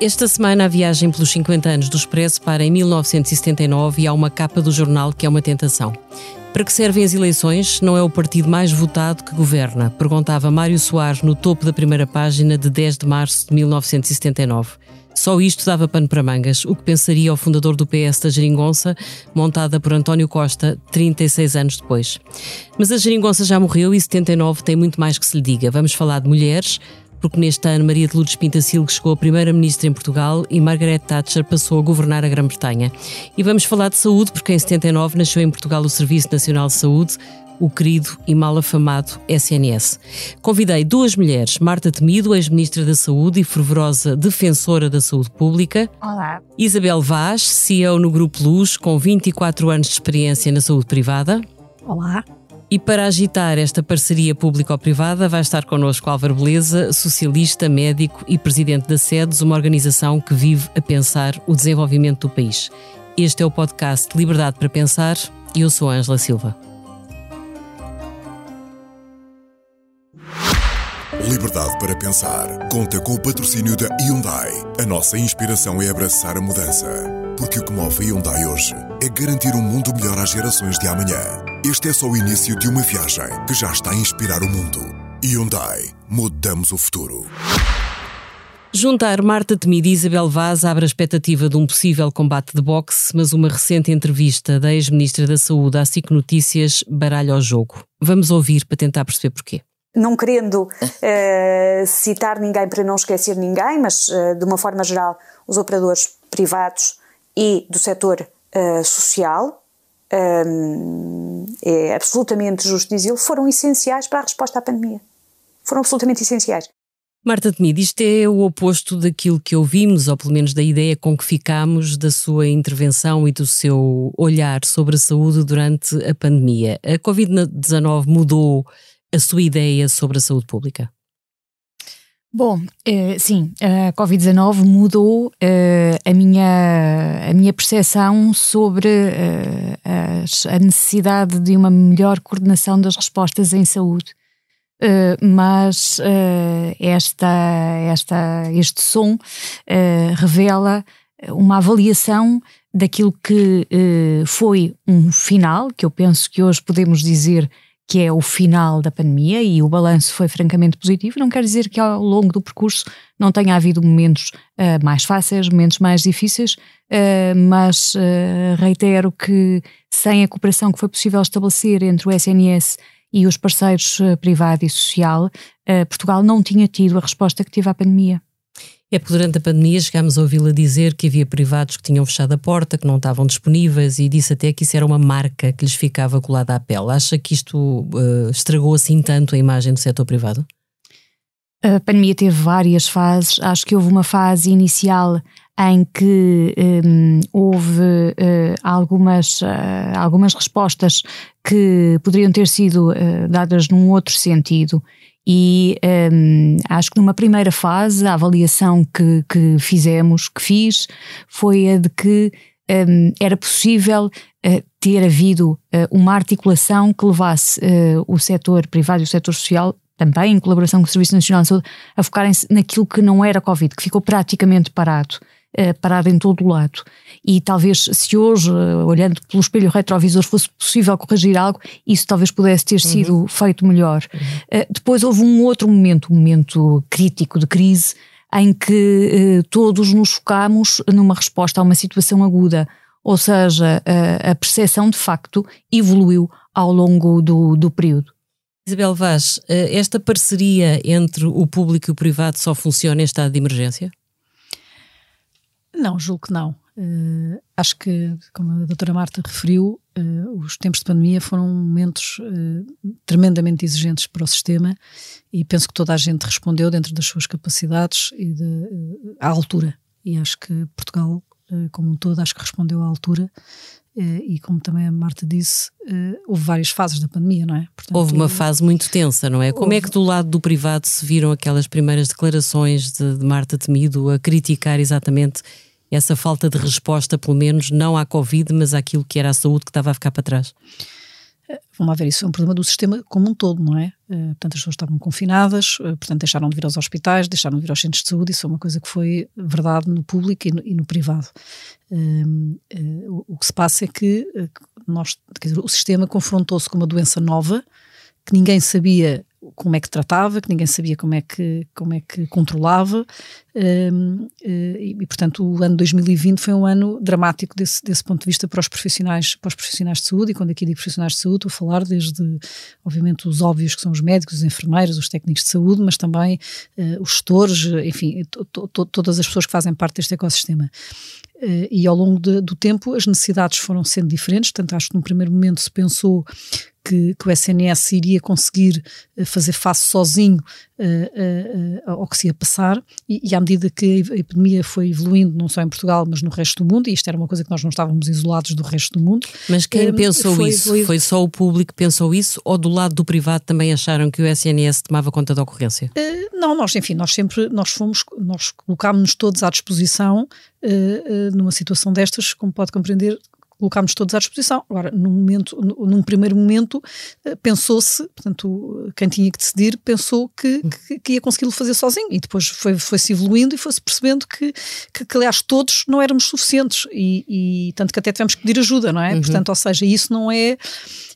Esta semana a viagem pelos 50 anos do Expresso para em 1979 e há uma capa do jornal que é uma tentação. Para que servem as eleições? Não é o partido mais votado que governa? Perguntava Mário Soares no topo da primeira página de 10 de março de 1979. Só isto dava pano para mangas, o que pensaria o fundador do PS da Geringonça, montada por António Costa 36 anos depois. Mas a Geringonça já morreu e 79 tem muito mais que se lhe diga. Vamos falar de mulheres, porque neste ano Maria de Lourdes Pintacilgo chegou a primeira-ministra em Portugal e Margaret Thatcher passou a governar a Grã-Bretanha. E vamos falar de saúde, porque em 79 nasceu em Portugal o Serviço Nacional de Saúde, o querido e mal afamado SNS. Convidei duas mulheres, Marta Temido, ex-ministra da Saúde e fervorosa defensora da saúde pública. Olá. Isabel Vaz, CEO no Grupo Luz, com 24 anos de experiência na saúde privada. Olá. E para agitar esta parceria público-privada vai estar connosco Álvaro Beleza, socialista, médico e presidente da SEDES, uma organização que vive a pensar o desenvolvimento do país. Este é o podcast Liberdade para Pensar e eu sou Ângela Silva. Liberdade para Pensar conta com o patrocínio da Hyundai. A nossa inspiração é abraçar a mudança. Porque o que move a Hyundai hoje é garantir um mundo melhor às gerações de amanhã. Este é só o início de uma viagem que já está a inspirar o mundo. Hyundai. Mudamos o futuro. Juntar Marta Temido e Isabel Vaz abre a expectativa de um possível combate de boxe, mas uma recente entrevista da ex-ministra da Saúde à SIC Notícias baralha o jogo. Vamos ouvir para tentar perceber porquê. Não querendo uh, citar ninguém para não esquecer ninguém, mas uh, de uma forma geral, os operadores privados e do setor uh, social, um, é absolutamente justo dizê-lo, foram essenciais para a resposta à pandemia. Foram absolutamente essenciais. Marta Temido, isto é o oposto daquilo que ouvimos, ou pelo menos da ideia com que ficámos da sua intervenção e do seu olhar sobre a saúde durante a pandemia. A Covid-19 mudou a sua ideia sobre a saúde pública? Bom, eh, sim, a Covid-19 mudou eh, a, minha, a minha percepção sobre eh, a necessidade de uma melhor coordenação das respostas em saúde. mas esta, esta, este som revela uma avaliação daquilo que foi um final, que eu penso que hoje podemos dizer que é o final da pandemia e o balanço foi francamente positivo, não quer dizer que ao longo do percurso não tenha havido momentos uh, mais fáceis, momentos mais difíceis, uh, mas uh, reitero que sem a cooperação que foi possível estabelecer entre o SNS e os parceiros privado e social, Portugal não tinha tido a resposta que teve à pandemia. É porque durante a pandemia chegámos a ouvi-la dizer que havia privados que tinham fechado a porta, que não estavam disponíveis e disse até que isso era uma marca que lhes ficava colada à pele. Acha que isto uh, estragou assim tanto a imagem do setor privado? A pandemia teve várias fases. Acho que houve uma fase inicial em que um, houve uh, algumas, uh, algumas respostas que poderiam ter sido dadas num outro sentido e um, acho que numa primeira fase, a avaliação que, que fizemos, que fiz, foi a de que um, era possível uh, ter havido uh, uma articulação que levasse uh, o setor privado e o setor social também em colaboração com o Serviço Nacional de Saúde, a focarem-se naquilo que não era Covid, que ficou praticamente parado parado em todo o lado. E talvez, se hoje, olhando pelo espelho retrovisor, fosse possível corrigir algo, isso talvez pudesse ter sido uhum. feito melhor. Uhum. depois houve um outro momento, um momento crítico de crise, em que todos nos focámos numa resposta a uma situação aguda. Ou seja, a percepção de facto evoluiu ao longo do, do período. Isabel Vaz, esta parceria entre o público e o privado só funciona em estado de emergência? Não, julgo que não. Uh, acho que, como a doutora Marta referiu, uh, os tempos de pandemia foram momentos uh, tremendamente exigentes para o sistema e penso que toda a gente respondeu dentro das suas capacidades e de, à altura. E acho que Portugal, como um todo, acho que respondeu à altura. E como também a Marta disse, houve várias fases da pandemia, não é? Portanto, houve uma fase muito tensa, não é? Como é que do lado do privado se viram aquelas primeiras declarações de, de Marta Temido a criticar exatamente essa falta de resposta, pelo menos, não à Covid, mas àquilo que era a saúde que estava a ficar para trás? vamos ver, isso é um problema do sistema como um todo, não é? portanto, as pessoas estavam confinadas, portanto, deixaram de vir aos hospitais, deixaram de vir aos centros de saúde, isso é uma coisa que foi verdade no público e no, e no privado. o, que se passa é que nós, dizer, o sistema confrontou-se com uma doença nova, que ninguém sabia como é que tratava, que ninguém sabia como é que, como é que controlava, um, eh, e, portanto o ano 2020 foi um ano dramático desse, desse ponto de vista para os profissionais, para os profissionais de saúde, e quando aqui digo profissionais de saúde, estou a falar desde, obviamente, os óbvios que são os médicos, os enfermeiros, os técnicos de saúde, mas também uh, os gestores, enfim, to, to, todas as pessoas que fazem parte deste ecossistema. Uh, e ao longo de, do tempo as necessidades foram sendo diferentes, portanto acho que no primeiro momento se pensou que, que o SNS iria conseguir eh, fazer face sozinho uh, uh, ao que se ia passar, e, e, à medida que a epidemia foi evoluindo, não só em Portugal, mas no resto do mundo, e isto era uma coisa que nós não estávamos isolados do resto do mundo. Mas quem pensou foi, isso? Foi, foi, só o público que pensou isso, ou do lado do privado também acharam que o SNS tomava conta da ocorrência? não, nós, enfim, nós sempre, nós fomos, nós colocámos-nos todos à disposição numa situação destas, como pode compreender, colocámos todos à disposição. Agora, num momento, num primeiro momento, eh, pensou-se, portanto, quem tinha que decidir pensou que, que, que ia consegui-lo fazer sozinho e depois foi-se foi evoluindo e foi-se percebendo que, que, que, aliás, todos não éramos suficientes e, e, tanto que até tivemos que pedir ajuda, não é? Uhum. Portanto, ou seja, isso não é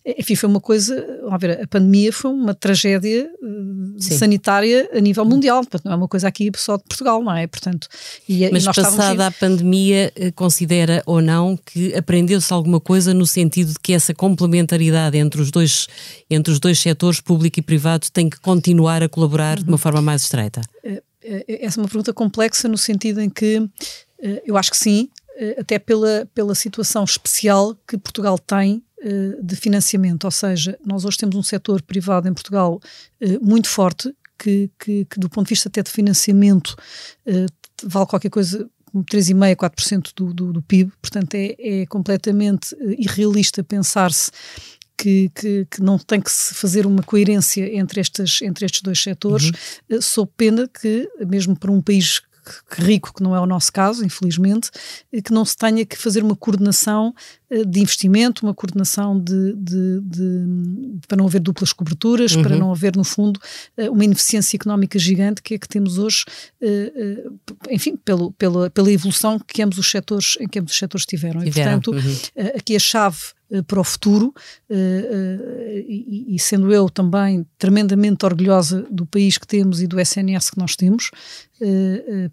enfim, foi uma coisa, vamos ver, a pandemia foi uma tragédia uh, sanitária a nível mundial, portanto não é uma coisa aqui só de Portugal, não é? Portanto, e, Mas e passada estávamos... a pandemia, eh, considera ou não que aprendeu-se alguma coisa no sentido de que essa complementaridade entre os dois, entre os dois setores, público e privado, tem que continuar a colaborar uhum. de uma forma mais estreita? Eh, essa é uma pergunta complexa no sentido em que eu acho que sim, até pela, pela situação especial que Portugal tem eh, de financiamento, ou seja, nós hoje temos um setor privado em Portugal eh, muito forte, que, que, que, do ponto de vista até de financiamento eh, vale qualquer coisa como 3,5%, 4% do, do, do PIB, portanto é, é completamente irrealista pensar-se que, que, que, não tem que se fazer uma coerência entre, estas, entre estes dois setores, uhum. sob pena que, mesmo para um país rico, que não é o nosso caso, infelizmente, que não se tenha que fazer uma coordenação eh, de investimento, uma coordenação de, de, de para não haver duplas coberturas, uhum. para não haver, no fundo, eh, uma ineficiência económica gigante que é que temos hoje, eh, enfim, pelo, pela, pela evolução que ambos os setores, em que ambos os setores tiveram. tiveram. E, portanto, uhum. aqui a chave para o futuro e, sendo eu também tremendamente orgulhosa do país que temos e do SNS que nós temos,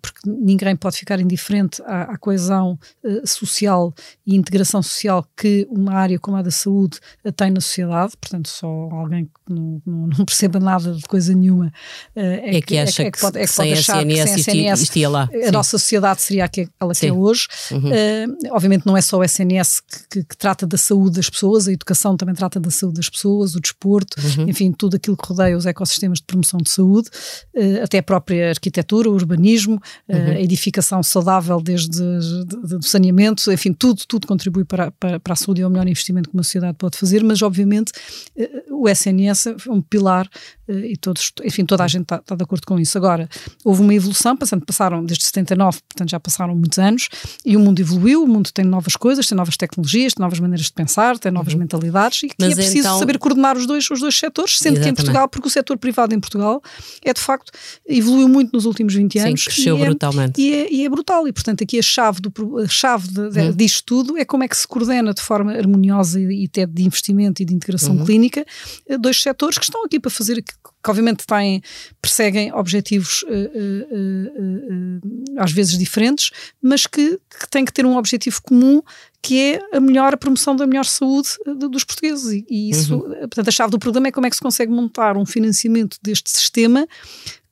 porque ninguém pode ficar indiferente à coesão social e integração social social que uma área como a da saúde tem na sociedade, portanto, só alguém que não, não, não perceba nada de coisa nenhuma uh, é, é, que, é, acha é, é que, pode, é que pode achar SNS, que sem SNS existia lá. a Sim. nossa sociedade seria aquela que é hoje. Uhum. Uh, obviamente não é só o SNS que, que, que, trata da saúde das pessoas, a educação também trata da saúde das pessoas, o desporto, uhum. enfim, tudo aquilo que rodeia os ecossistemas de promoção de saúde, uh, até a própria arquitetura, o urbanismo, uhum. a edificação saudável desde de, de, do saneamento, enfim, tudo, tudo contribui para, para, para a saúde é o melhor investimento que uma sociedade pode fazer, mas obviamente eh, o SNS é um pilar eh, e todos, enfim, toda a gente está, está, de acordo com isso. Agora, houve uma evolução, passando, passaram desde 79, portanto já passaram muitos anos, e o mundo evoluiu, o mundo tem novas coisas, tem novas tecnologias, tem novas maneiras de pensar, tem novas uhum. mentalidades, e que Mas é preciso então... saber coordenar os dois, os dois setores, sendo Exatamente. que em Portugal, porque o setor privado em Portugal é de facto, evoluiu muito nos últimos 20 anos. Sim, cresceu e é, brutalmente. E é, e é, brutal, e portanto aqui a chave, do, a chave de, de, uhum. disto tudo é como é que se coordena de forma harmoniosa e, e até de investimento e de integração uhum. clínica eh, dois setores que estão aqui para fazer que, que obviamente têm, perseguem objetivos uh, uh, uh, às vezes diferentes, mas que, que têm que ter um objetivo comum que é a melhor a promoção da melhor saúde de, dos portugueses e, e isso, uhum. portanto a chave do problema é como é que se consegue montar um financiamento deste sistema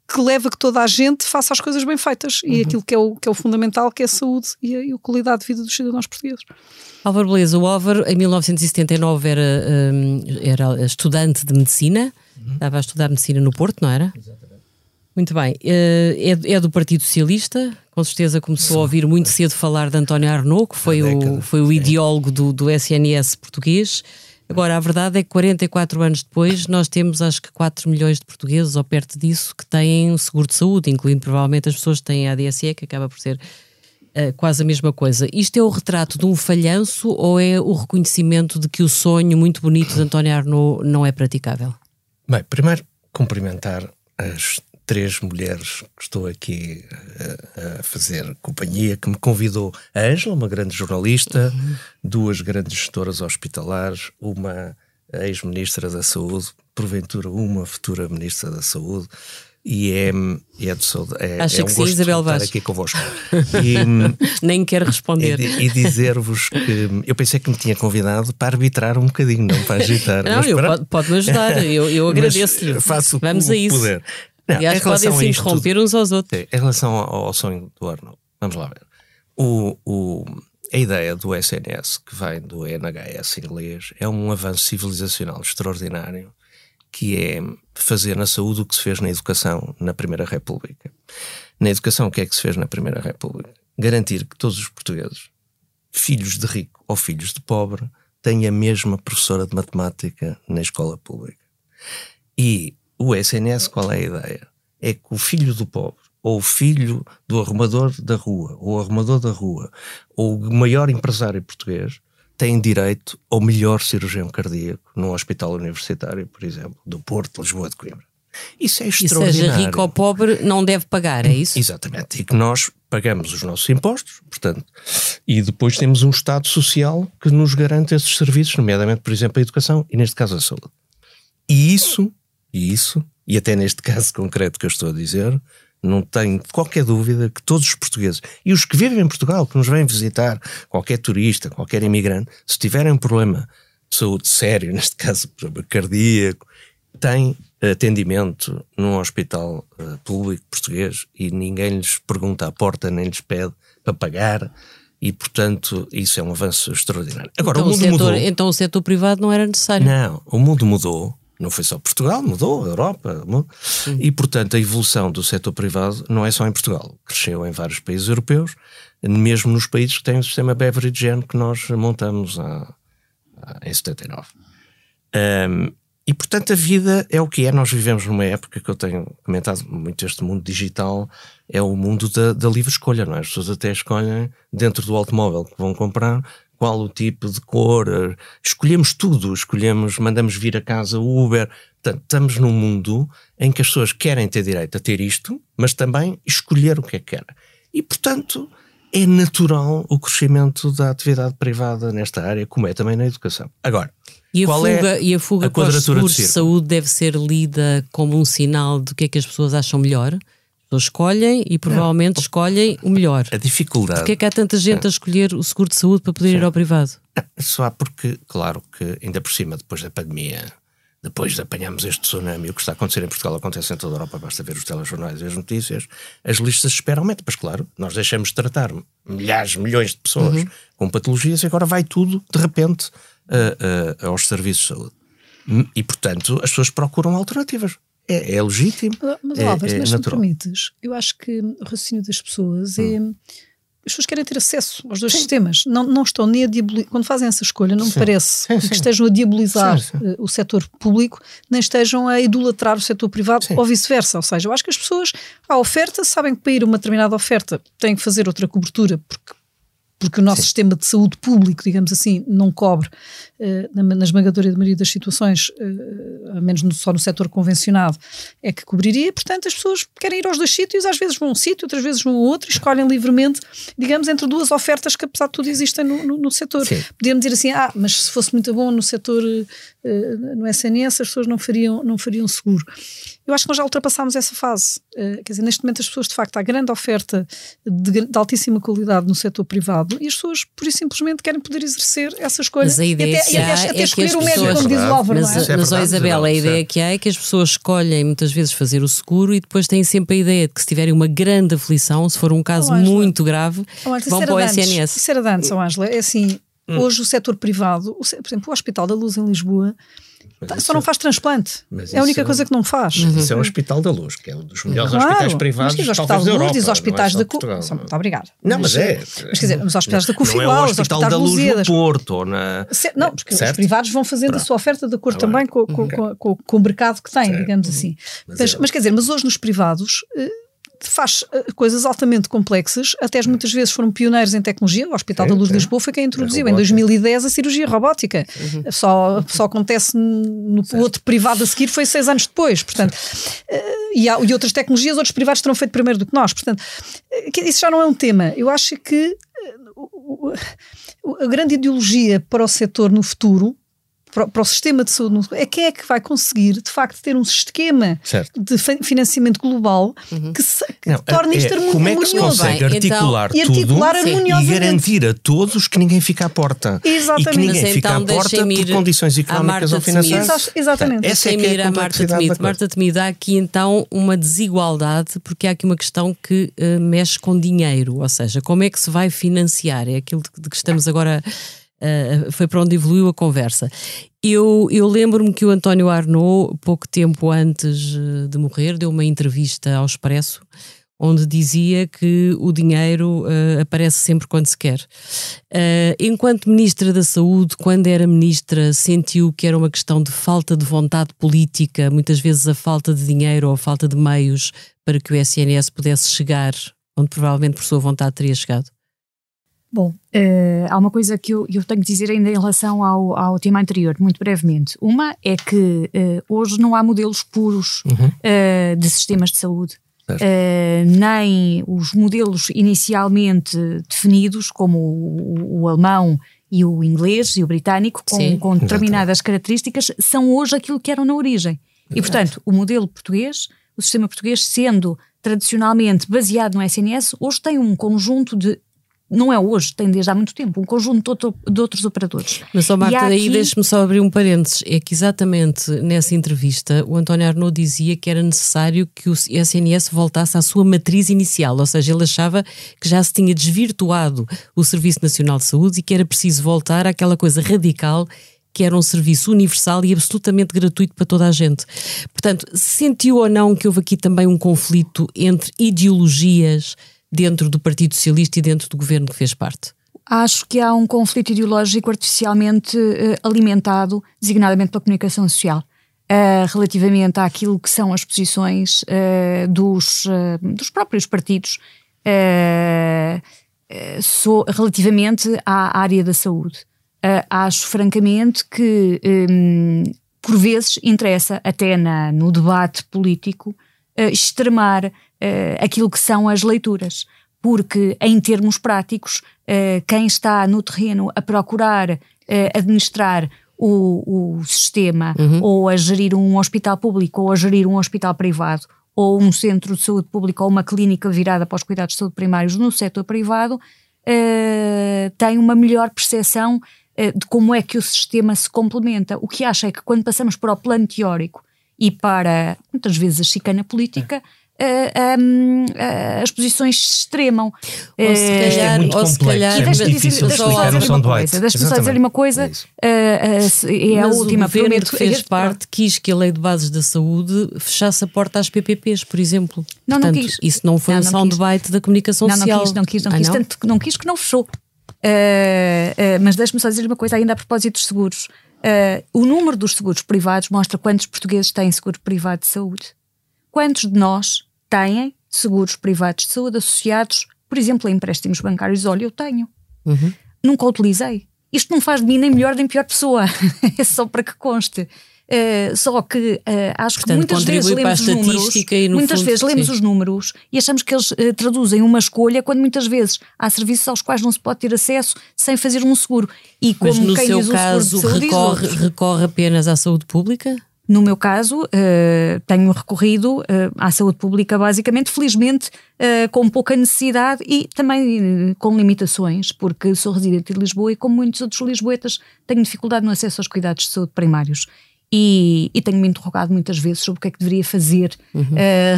que leva que toda a gente faça as coisas bem feitas uhum. e aquilo que é, o, que é o fundamental, que é a saúde e a, e a qualidade de vida dos cidadãos portugueses. Álvaro Beleza, o Álvaro em 1979 era, um, era estudante de medicina, uhum. estava a estudar medicina no Porto, não era? Exatamente. Muito bem, uh, é, é, do Partido Socialista, com certeza começou a ouvir muito cedo falar de António Arnaud, que foi, o, foi o ideólogo do, do SNS português. Agora, a verdade é que 44 anos depois, nós temos acho que 4 milhões de portugueses, ou perto disso, que têm um seguro de saúde, incluindo provavelmente as pessoas que têm ADSE, que acaba por ser uh, quase a mesma coisa. Isto é o retrato de um falhanço ou é o reconhecimento de que o sonho muito bonito de António Arnaud não é praticável? Bem, primeiro cumprimentar as três mulheres que estou aqui a, a fazer companhia, que me convidou. A Ângela, uma grande jornalista, uhum. duas grandes gestoras hospitalares, uma ex-ministra da Saúde, porventura uma futura ministra da Saúde, e é, é, de, é, Acha é um que sim, Isabel estar Vaz. aqui convosco. E, Nem quero responder. E, e dizer-vos que eu pensei que me tinha convidado para arbitrar um bocadinho, não para agitar. Não, eu, para... pode, pode me ajudar, eu, eu agradeço-lhe. Faço Vamos o a isso. Poder. Não, Aliás, podem se interromper tudo, uns aos outros. Em relação ao, ao sonho do Arnold, vamos lá ver. O, o, a ideia do SNS, que vem do NHS inglês, é um avanço civilizacional extraordinário que é fazer na saúde o que se fez na educação na Primeira República. Na educação, o que é que se fez na Primeira República? Garantir que todos os portugueses, filhos de rico ou filhos de pobre, têm a mesma professora de matemática na escola pública. E o SNS, qual é a ideia? É que o filho do pobre, ou o filho do arrumador da rua, ou o arrumador da rua, ou o maior empresário português, tem direito ao melhor cirurgião cardíaco num hospital universitário, por exemplo, do Porto, Lisboa, de Coimbra. Isso é extraordinário. E seja rico ou pobre, não deve pagar, é isso? Exatamente. E que nós pagamos os nossos impostos, portanto, e depois temos um Estado social que nos garante esses serviços, nomeadamente, por exemplo, a educação e, neste caso, a saúde. E isso e isso, e até neste caso concreto que eu estou a dizer, não tenho qualquer dúvida que todos os portugueses e os que vivem em Portugal, que nos vêm visitar, qualquer turista, qualquer imigrante, se tiverem um problema de saúde sério, neste caso cardíaco, têm atendimento num hospital uh, público português e ninguém lhes pergunta à porta nem lhes pede para pagar e, portanto, isso é um avanço extraordinário. Agora, então, o mundo o setor, mudou. Então o setor privado não era necessário? Não, o mundo mudou não foi só Portugal, mudou, a Europa. Mudou. E, portanto, a evolução do setor privado não é só em Portugal. Cresceu em vários países europeus, mesmo nos países que têm o sistema Beveridgean que nós montamos há, há, em 79. Um, e, portanto, a vida é o que é. Nós vivemos numa época que eu tenho comentado muito este mundo digital, é o mundo da, da livre escolha, não é? As pessoas até escolhem dentro do automóvel que vão comprar qual o tipo de cor, escolhemos tudo, escolhemos, mandamos vir a casa o Uber. Portanto, estamos num mundo em que as pessoas querem ter direito a ter isto, mas também escolher o que é que querem. E, portanto, é natural o crescimento da atividade privada nesta área, como é também na educação. Agora, e a qual fuga, é e a fuga a para os seguros de, de saúde deve ser lida como um sinal do que é que as pessoas acham melhor? Pessoas escolhem e provavelmente escolhem o melhor. A dificuldade. Porquê é que há tanta gente a escolher o seguro de saúde para poder Sim. ir ao privado? Só há porque, claro, que ainda por cima, depois da pandemia, depois de apanharmos este tsunami, o que está a acontecer em Portugal acontece em toda a Europa, basta ver os telejornais e as notícias, as listas de espera aumentam. Mas, claro, nós deixamos de tratar milhares, milhões de pessoas uhum. com patologias e agora vai tudo, de repente, uh, uh, aos serviços de saúde. E, portanto, as pessoas procuram alternativas é, é legítimo. Mas, é, Álvaro, é mas natural. me permites, eu acho que o raciocínio das pessoas é, hum. é. As pessoas querem ter acesso aos dois sim. sistemas. Não, não estão nem a diabolizar. Quando fazem essa escolha, não sim. me parece sim, que estejam a diabolizar uh, o setor público, nem estejam a idolatrar o setor privado ou vice-versa. Ou seja, eu acho que as pessoas, à oferta, sabem que para ir a uma determinada oferta têm que fazer outra cobertura, porque porque o nosso Sim. sistema de saúde público, digamos assim, não cobre, uh, na, na esmagadora maioria das situações, uh, a menos no, só no setor convencionado, é que cobriria. Portanto, as pessoas querem ir aos dois sítios, às vezes vão a um sítio, outras vezes vão a outro, e escolhem livremente, digamos, entre duas ofertas que, apesar de tudo, existem no, no, no setor. Podemos dizer assim, ah, mas se fosse muito bom no setor, uh, no SNS, as pessoas não fariam, não fariam seguro. Eu acho que nós já ultrapassámos essa fase. Uh, quer dizer, neste momento as pessoas, de facto, há grande oferta de, de, altíssima qualidade no setor privado e as pessoas, por isso simplesmente, querem poder exercer essa escolha. Mas a ideia e até, que há até, até é escolher o médico, como diz o Álvaro, mas, não é? Mas, é Isabela, a ideia que há é que as pessoas escolhem muitas vezes fazer o seguro e depois têm sempre a ideia de que se tiverem uma grande aflição, se for um caso oh, muito grave, oh, vão para o SNS. Isso era de antes, oh, Ângela. É assim, hum. hoje o setor privado, por exemplo, o Hospital da Luz em Lisboa mas Só não faz transplante. é a única é coisa que não faz. Isso é o Hospital da Luz, que é um dos melhores claro, hospitais privados mas, diz, Hospital da Luz, diz hospitais da CUF. Muito obrigado. Não, mas, é. Mas quer dizer, os hospitais da CUF igual, é o Hospital da Luz no Porto ou na... Não, porque certo? os privados vão fazendo Pronto. a sua oferta de acordo tá também com, com, com, com, o mercado que têm, digamos assim. Mas, mas, quer dizer, mas hoje nos privados eh, faz uh, coisas altamente complexas, até muitas vezes foram pioneiros em tecnologia. O Hospital é, da Luz de Lisboa foi quem introduziu em 2010 a cirurgia robótica. Uhum. Só, só acontece no certo. outro privado a seguir, foi seis anos depois. Portanto, uh, e, há, e outras tecnologias, outros privados terão feito primeiro do que nós. Portanto, isso já não é um tema. Eu acho que a grande ideologia para o setor no futuro para, para, o sistema de saúde é quem é que vai conseguir, de facto, ter um esquema certo. de financiamento global uhum. que, se, que não, torne é, isto harmonioso. Como é que se consegue Bem, articular então, tudo e, articular e garantir a todos que ninguém fica à porta? Exatamente. E que ninguém Mas fica então, à porta por condições económicas ou financeiras. Exatamente. Essa é que é a, a Marta Temido. Marta Temido, há aqui então uma desigualdade, porque há aqui uma questão que uh, mexe com dinheiro, ou seja, como é que se vai financiar? É aquilo de que estamos agora Uh, foi para onde evoluiu a conversa. Eu, eu lembro-me que o António Arnaud, pouco tempo antes eh, de morrer, deu uma entrevista ao Expresso, onde dizia que o dinheiro uh, aparece sempre quando se quer. Uh, enquanto Ministra da Saúde, quando era Ministra, sentiu que era uma questão de falta de vontade política, muitas vezes a falta de dinheiro ou a falta de meios para que o SNS pudesse chegar onde provavelmente por sua vontade teria chegado? Bom, uh, há uma coisa que eu, eu, tenho que dizer ainda em relação ao, ao tema anterior, muito brevemente. Uma é que uh, hoje não há modelos puros uhum. uh, de sistemas de saúde. nem os modelos inicialmente definidos, como o, o, alemão e o inglês e o britânico, com, Sim, com determinadas características, são hoje aquilo que eram na origem. E, portanto, o modelo português, o sistema português, sendo tradicionalmente baseado no SNS, hoje tem um conjunto de não é hoje, tem desde há muito tempo, um conjunto de, outro, de outros operadores. Mas, só Marta, daí aqui... deixe-me só abrir um parênteses. É que exatamente nessa entrevista o António Arnaud dizia que era necessário que o SNS voltasse à sua matriz inicial, ou seja, ele achava que já se tinha desvirtuado o Serviço Nacional de Saúde e que era preciso voltar àquela coisa radical que era um serviço universal e absolutamente gratuito para toda a gente. Portanto, sentiu ou não que houve aqui também um conflito entre ideologias? Dentro do Partido Socialista e dentro do governo que fez parte? Acho que há um conflito ideológico artificialmente uh, alimentado, designadamente pela comunicação social, uh, relativamente àquilo que são as posições uh, dos, dos próprios partidos so, relativamente à área da saúde. acho francamente que, um, por vezes, interessa, até na, no debate político, extremar uh, aquilo que são as leituras. Porque, em termos práticos, uh, quem está no terreno a procurar uh, administrar o, o sistema, uhum. ou a gerir um hospital público, ou a gerir um hospital privado, ou um centro de saúde pública, ou uma clínica virada para os cuidados de saúde primários no setor privado, tem uma melhor percepção de como é que o sistema se complementa. O que acha é que quando passamos para o plano teórico e para, muitas vezes, a chicana política, uh, um, uh, as posições se extremam. Ou se eh, calhar, é muito ou se calhar, é difícil explicar um soundbite. Deixa-me só dizer uma coisa, é, é a última. O governo que fez parte quis que a lei de bases da saúde fechasse a porta às PPPs, por exemplo. Não, não quis. Isso não foi um soundbite da comunicação social. Não quis, não quis, não quis. Ah, não? Tanto que não quis que não fechou. Uh, uh, mas deixe-me só dizer uma coisa ainda a propósito dos seguros. Uh, o número dos seguros privados mostra quantos portugueses têm seguro privado de saúde. Quantos de nós têm seguros privados de saúde associados, por exemplo, a empréstimos bancários. Olha, eu tenho. Uhum. Nunca utilizei. Isto não faz de mim nem melhor nem pior pessoa. é só para que conste. Uh, só que uh, acho Portanto, que muitas vezes lemos os números, muitas fundo, vezes lemos sim. os números e achamos que eles uh, traduzem uma escolha quando muitas vezes há serviços aos quais não se pode ter acesso sem fazer um seguro. E como Mas no quem seu diz caso recorre, recorre apenas à saúde pública? No meu caso, uh, tenho recorrido uh, à saúde pública, basicamente, felizmente, uh, com pouca necessidade e também com limitações, porque sou residente de Lisboa e, como muitos outros lisboetas, tenho dificuldade no acesso aos cuidados de saúde primários. E, e tenho-me interrogado muitas vezes sobre o que é que deveria fazer uhum.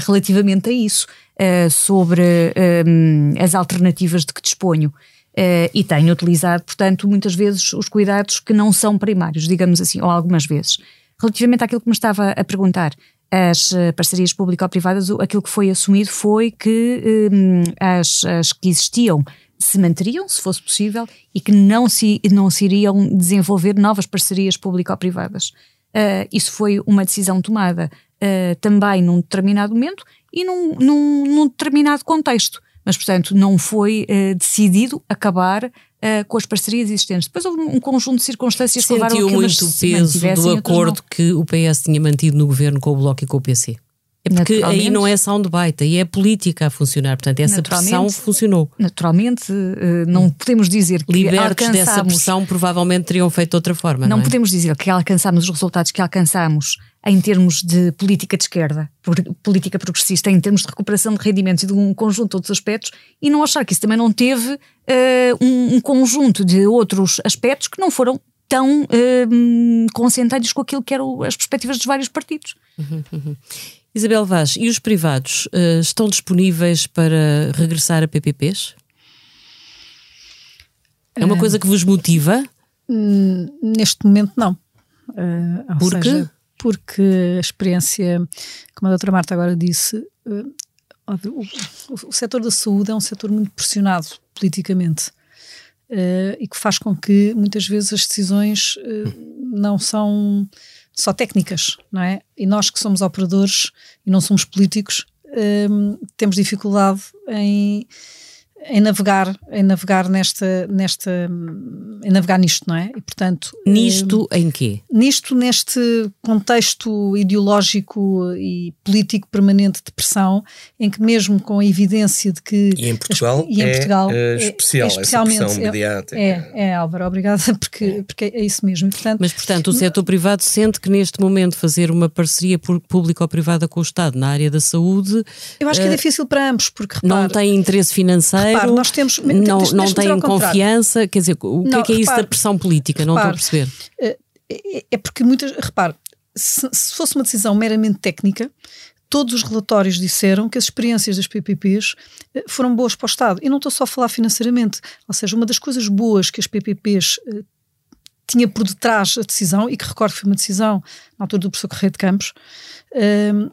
relativamente a isso, sobre um, as alternativas de que disponho. e tenho utilizado, portanto, muitas vezes os cuidados que não são primários, digamos assim, ou algumas vezes. Relativamente àquilo que me estava a perguntar, as eh, parcerias público-privadas, aquilo que foi assumido foi que um, as, as que existiam se manteriam, se fosse possível, e que não se, não se iriam desenvolver novas parcerias público-privadas. Uh, isso foi uma decisão tomada uh, também num determinado momento e num, num, num determinado contexto. Mas, portanto, não foi uh, decidido acabar uh, com as parcerias existentes. Depois houve um conjunto de circunstâncias que levaram a que muito o peso do acordo que o PS tinha mantido no governo com o Bloco e com o PC. É porque aí não é soundbite, aí é política a funcionar. Portanto, essa pressão funcionou. Naturalmente, eh, não podemos dizer que Libertos alcançamos... dessa pressão, provavelmente teriam feito de outra forma. Não, não é? podemos dizer que alcançamos os resultados que alcançamos em termos de política de esquerda, política progressista, em termos de recuperação de rendimentos e de um conjunto de outros aspectos, e não achar que isso também não teve uh, um, um, conjunto de outros aspectos que não foram tão uh, consentâneos com aquilo que eram as perspectivas dos vários partidos. Uhum, uhum. Isabel Vaz, e os privados uh, estão disponíveis para regressar a PPPs? É uma coisa que vos motiva? Neste momento, não. Uh, Por quê? Porque a experiência, como a doutora Marta agora disse, uh, o, o, o setor da saúde é um setor muito pressionado politicamente. Uh, e que faz com que muitas vezes as decisões não são só técnicas, não é? E nós que somos operadores e não somos políticos, um, temos dificuldade em em navegar, em navegar nesta, nesta, em navegar nisto, não é? E portanto nisto eh, em quê? Nisto neste contexto ideológico e político permanente de pressão, em que mesmo com a evidência de que e em Portugal, e em é, Portugal é, especial, é, especialmente essa mediática. É, é, Álvaro, obrigada porque porque é isso mesmo. E, portanto, Mas portanto o setor privado sente que neste momento fazer uma parceria público-privada com o Estado na área da saúde, eu acho que é eh, difícil para ambos porque repare, não tem interesse financeiro Repare, nós temos, não, não têm confiança, quer dizer, o que é que é isso da pressão política? Não estou a perceber. Eh, é, é porque muitas, repare, se, se fosse uma decisão meramente técnica, todos os relatórios disseram que as experiências das PPPs eh, foram boas para o Estado. E não estou só a falar financeiramente. Ou seja, uma das coisas boas que as PPPs eh, tinha por detrás a decisão, e que recordo que foi uma decisão na altura do professor Correio de Campos, uh,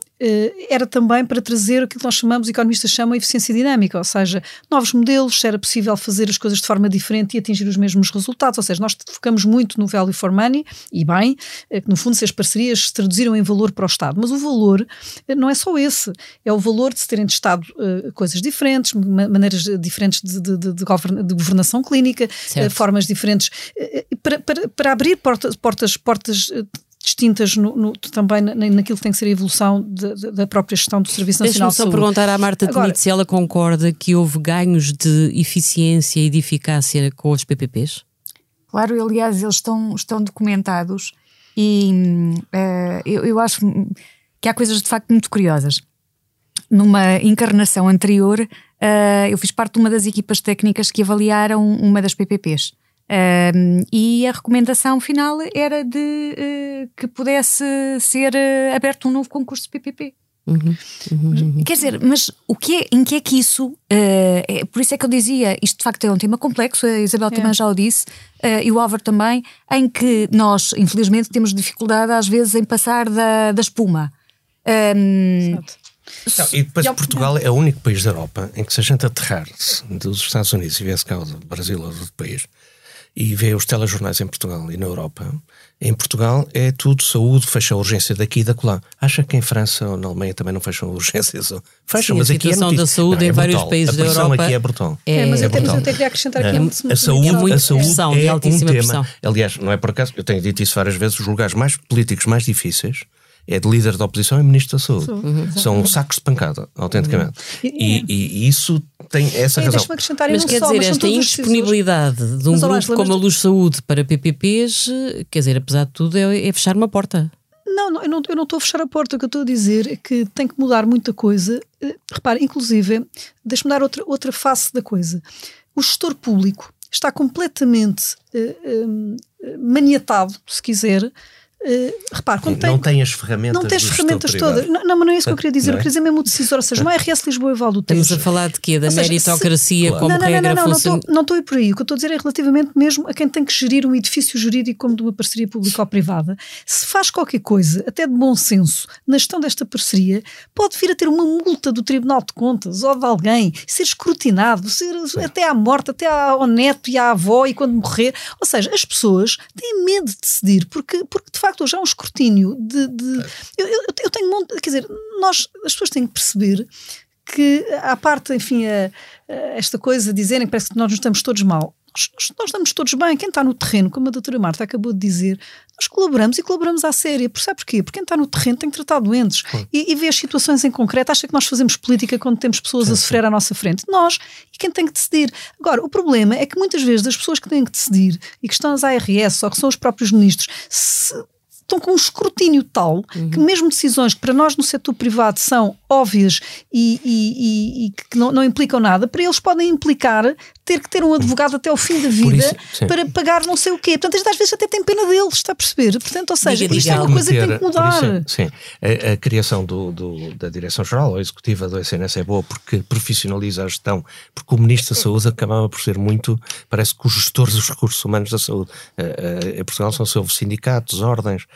era também para trazer aquilo que nós chamamos, economistas chamam eficiência dinâmica, ou seja, novos modelos, se era possível fazer as coisas de forma diferente e atingir os mesmos resultados, ou seja, nós focamos muito no value for money, e bem, eh, que no fundo se as parcerias se traduziram em valor para o Estado, mas o valor eh, não é só esse, é o valor de se terem testado coisas diferentes, maneiras diferentes de, de, de, de governação clínica, uh, formas diferentes, para, para, para abrir portas, portas, portas distintas no, no, também naquilo que tem que ser a evolução de, de, da própria gestão do Serviço Nacional de Saúde. só perguntar à Marta Agora, se ela concorda que houve ganhos de eficiência e de eficácia com os PPPs? Claro, aliás, eles estão, estão documentados e uh, eu, eu acho que há coisas de facto muito curiosas. Numa encarnação anterior, uh, eu fiz parte de uma das equipas técnicas que avaliaram uma das PPPs. Um, e a recomendação final era de uh, que pudesse ser uh, aberto um novo concurso de PPP. Uhum, uhum, uhum. Quer dizer, mas o que é, em que é que isso. Uh, é, por isso é que eu dizia, isto de facto é um tema complexo, a Isabel é. também já o disse, e o Álvaro também, em que nós, infelizmente, temos dificuldade às vezes em passar da, da espuma. Um, não, e depois Portugal é o único país da Europa em que se a gente aterrar-se dos Estados Unidos e viesse cá do Brasil ou do outro país, e vê os telejornais em Portugal e na Europa, em Portugal é tudo saúde, fecha a urgência daqui e da colá. Acha que em França ou na Alemanha também não fecham a urgência? Fecham, Sim, mas aqui é a da saúde não, em vários países da Europa. aqui é brutal. É, é mas eu, é brutal. até queria acrescentar aqui é, um, a saúde, é a saúde pressão, é um tema. Pressão. Aliás, não é por acaso, eu tenho dito isso várias vezes, os lugares mais políticos mais difíceis é de líder da oposição e ministro da saúde. Uhum. São sacos de pancada, autenticamente. Uhum. E, e, e, isso tem essa razão. Mas quer dizer, esta indisponibilidade de um grupo como a Luz Saúde para PPPs, quer dizer, apesar de tudo, é, é fechar uma porta. Não, não, eu não, eu não estou a fechar a porta. O que eu estou a dizer é que tem que mudar muita coisa. Uh, repare, inclusive, deixe-me dar outra, outra face da coisa. O gestor público está completamente uh, uh, maniatado, se quiser, Uh, repare, quando não tem, tem as ferramentas. Não tem as ferramentas todas. Não, não, mas não é isso que eu queria dizer. É? Eu queria dizer mesmo o decisor, ou seja, não é RS Lisboa e Valdo Estamos a falar de quê? Da seja, meritocracia se, como não, não, regra não, não, funciona... não, estou a ir por aí. O que eu estou a dizer é relativamente mesmo a quem tem que gerir um edifício jurídico como de uma parceria pública ou privada. Se faz qualquer coisa, até de bom senso, na gestão desta parceria, pode vir a ter uma multa do Tribunal de Contas ou de alguém, ser escrutinado, ser até à morte, até ao neto e à avó e quando morrer. Ou seja, as pessoas têm medo de decidir porque, porque de facto facto já há um escrutínio de. de eu, eu, eu, tenho um monte. Quer dizer, nós, as pessoas têm que perceber que, à parte, enfim, a, a esta coisa de dizerem que parece que nós nos estamos todos mal. Nós, nós, estamos todos bem. Quem está no terreno, como a doutora Marta acabou de dizer, nós colaboramos e colaboramos à séria. Percebe porquê? Porque quem está no terreno tem que tratar doentes e, e vê as situações em concreto. Acha que nós fazemos política quando temos pessoas sim, a sofrer sim. à nossa frente? Nós e quem tem que decidir. Agora, o problema é que muitas vezes as pessoas que têm que decidir e que estão nas ARS ou que são os próprios ministros, se, estão com um escrutínio tal uhum. que mesmo decisões que para nós no setor privado são óbvias e, e, e, e que não, não, implicam nada, para eles podem implicar ter que ter um advogado até ao fim da vida isso, para pagar não sei o quê. Portanto, às vezes até tem pena deles, está a perceber? Portanto, ou seja, isto é uma coisa que tem que mudar. Isso, sim, a, a criação do, do, da Direção-Geral ou Executiva do SNS é boa porque profissionaliza a gestão, porque o Ministro da Saúde acabava por ser muito, parece que os gestores dos recursos humanos da saúde. Em Portugal são sobre sindicatos, ordens,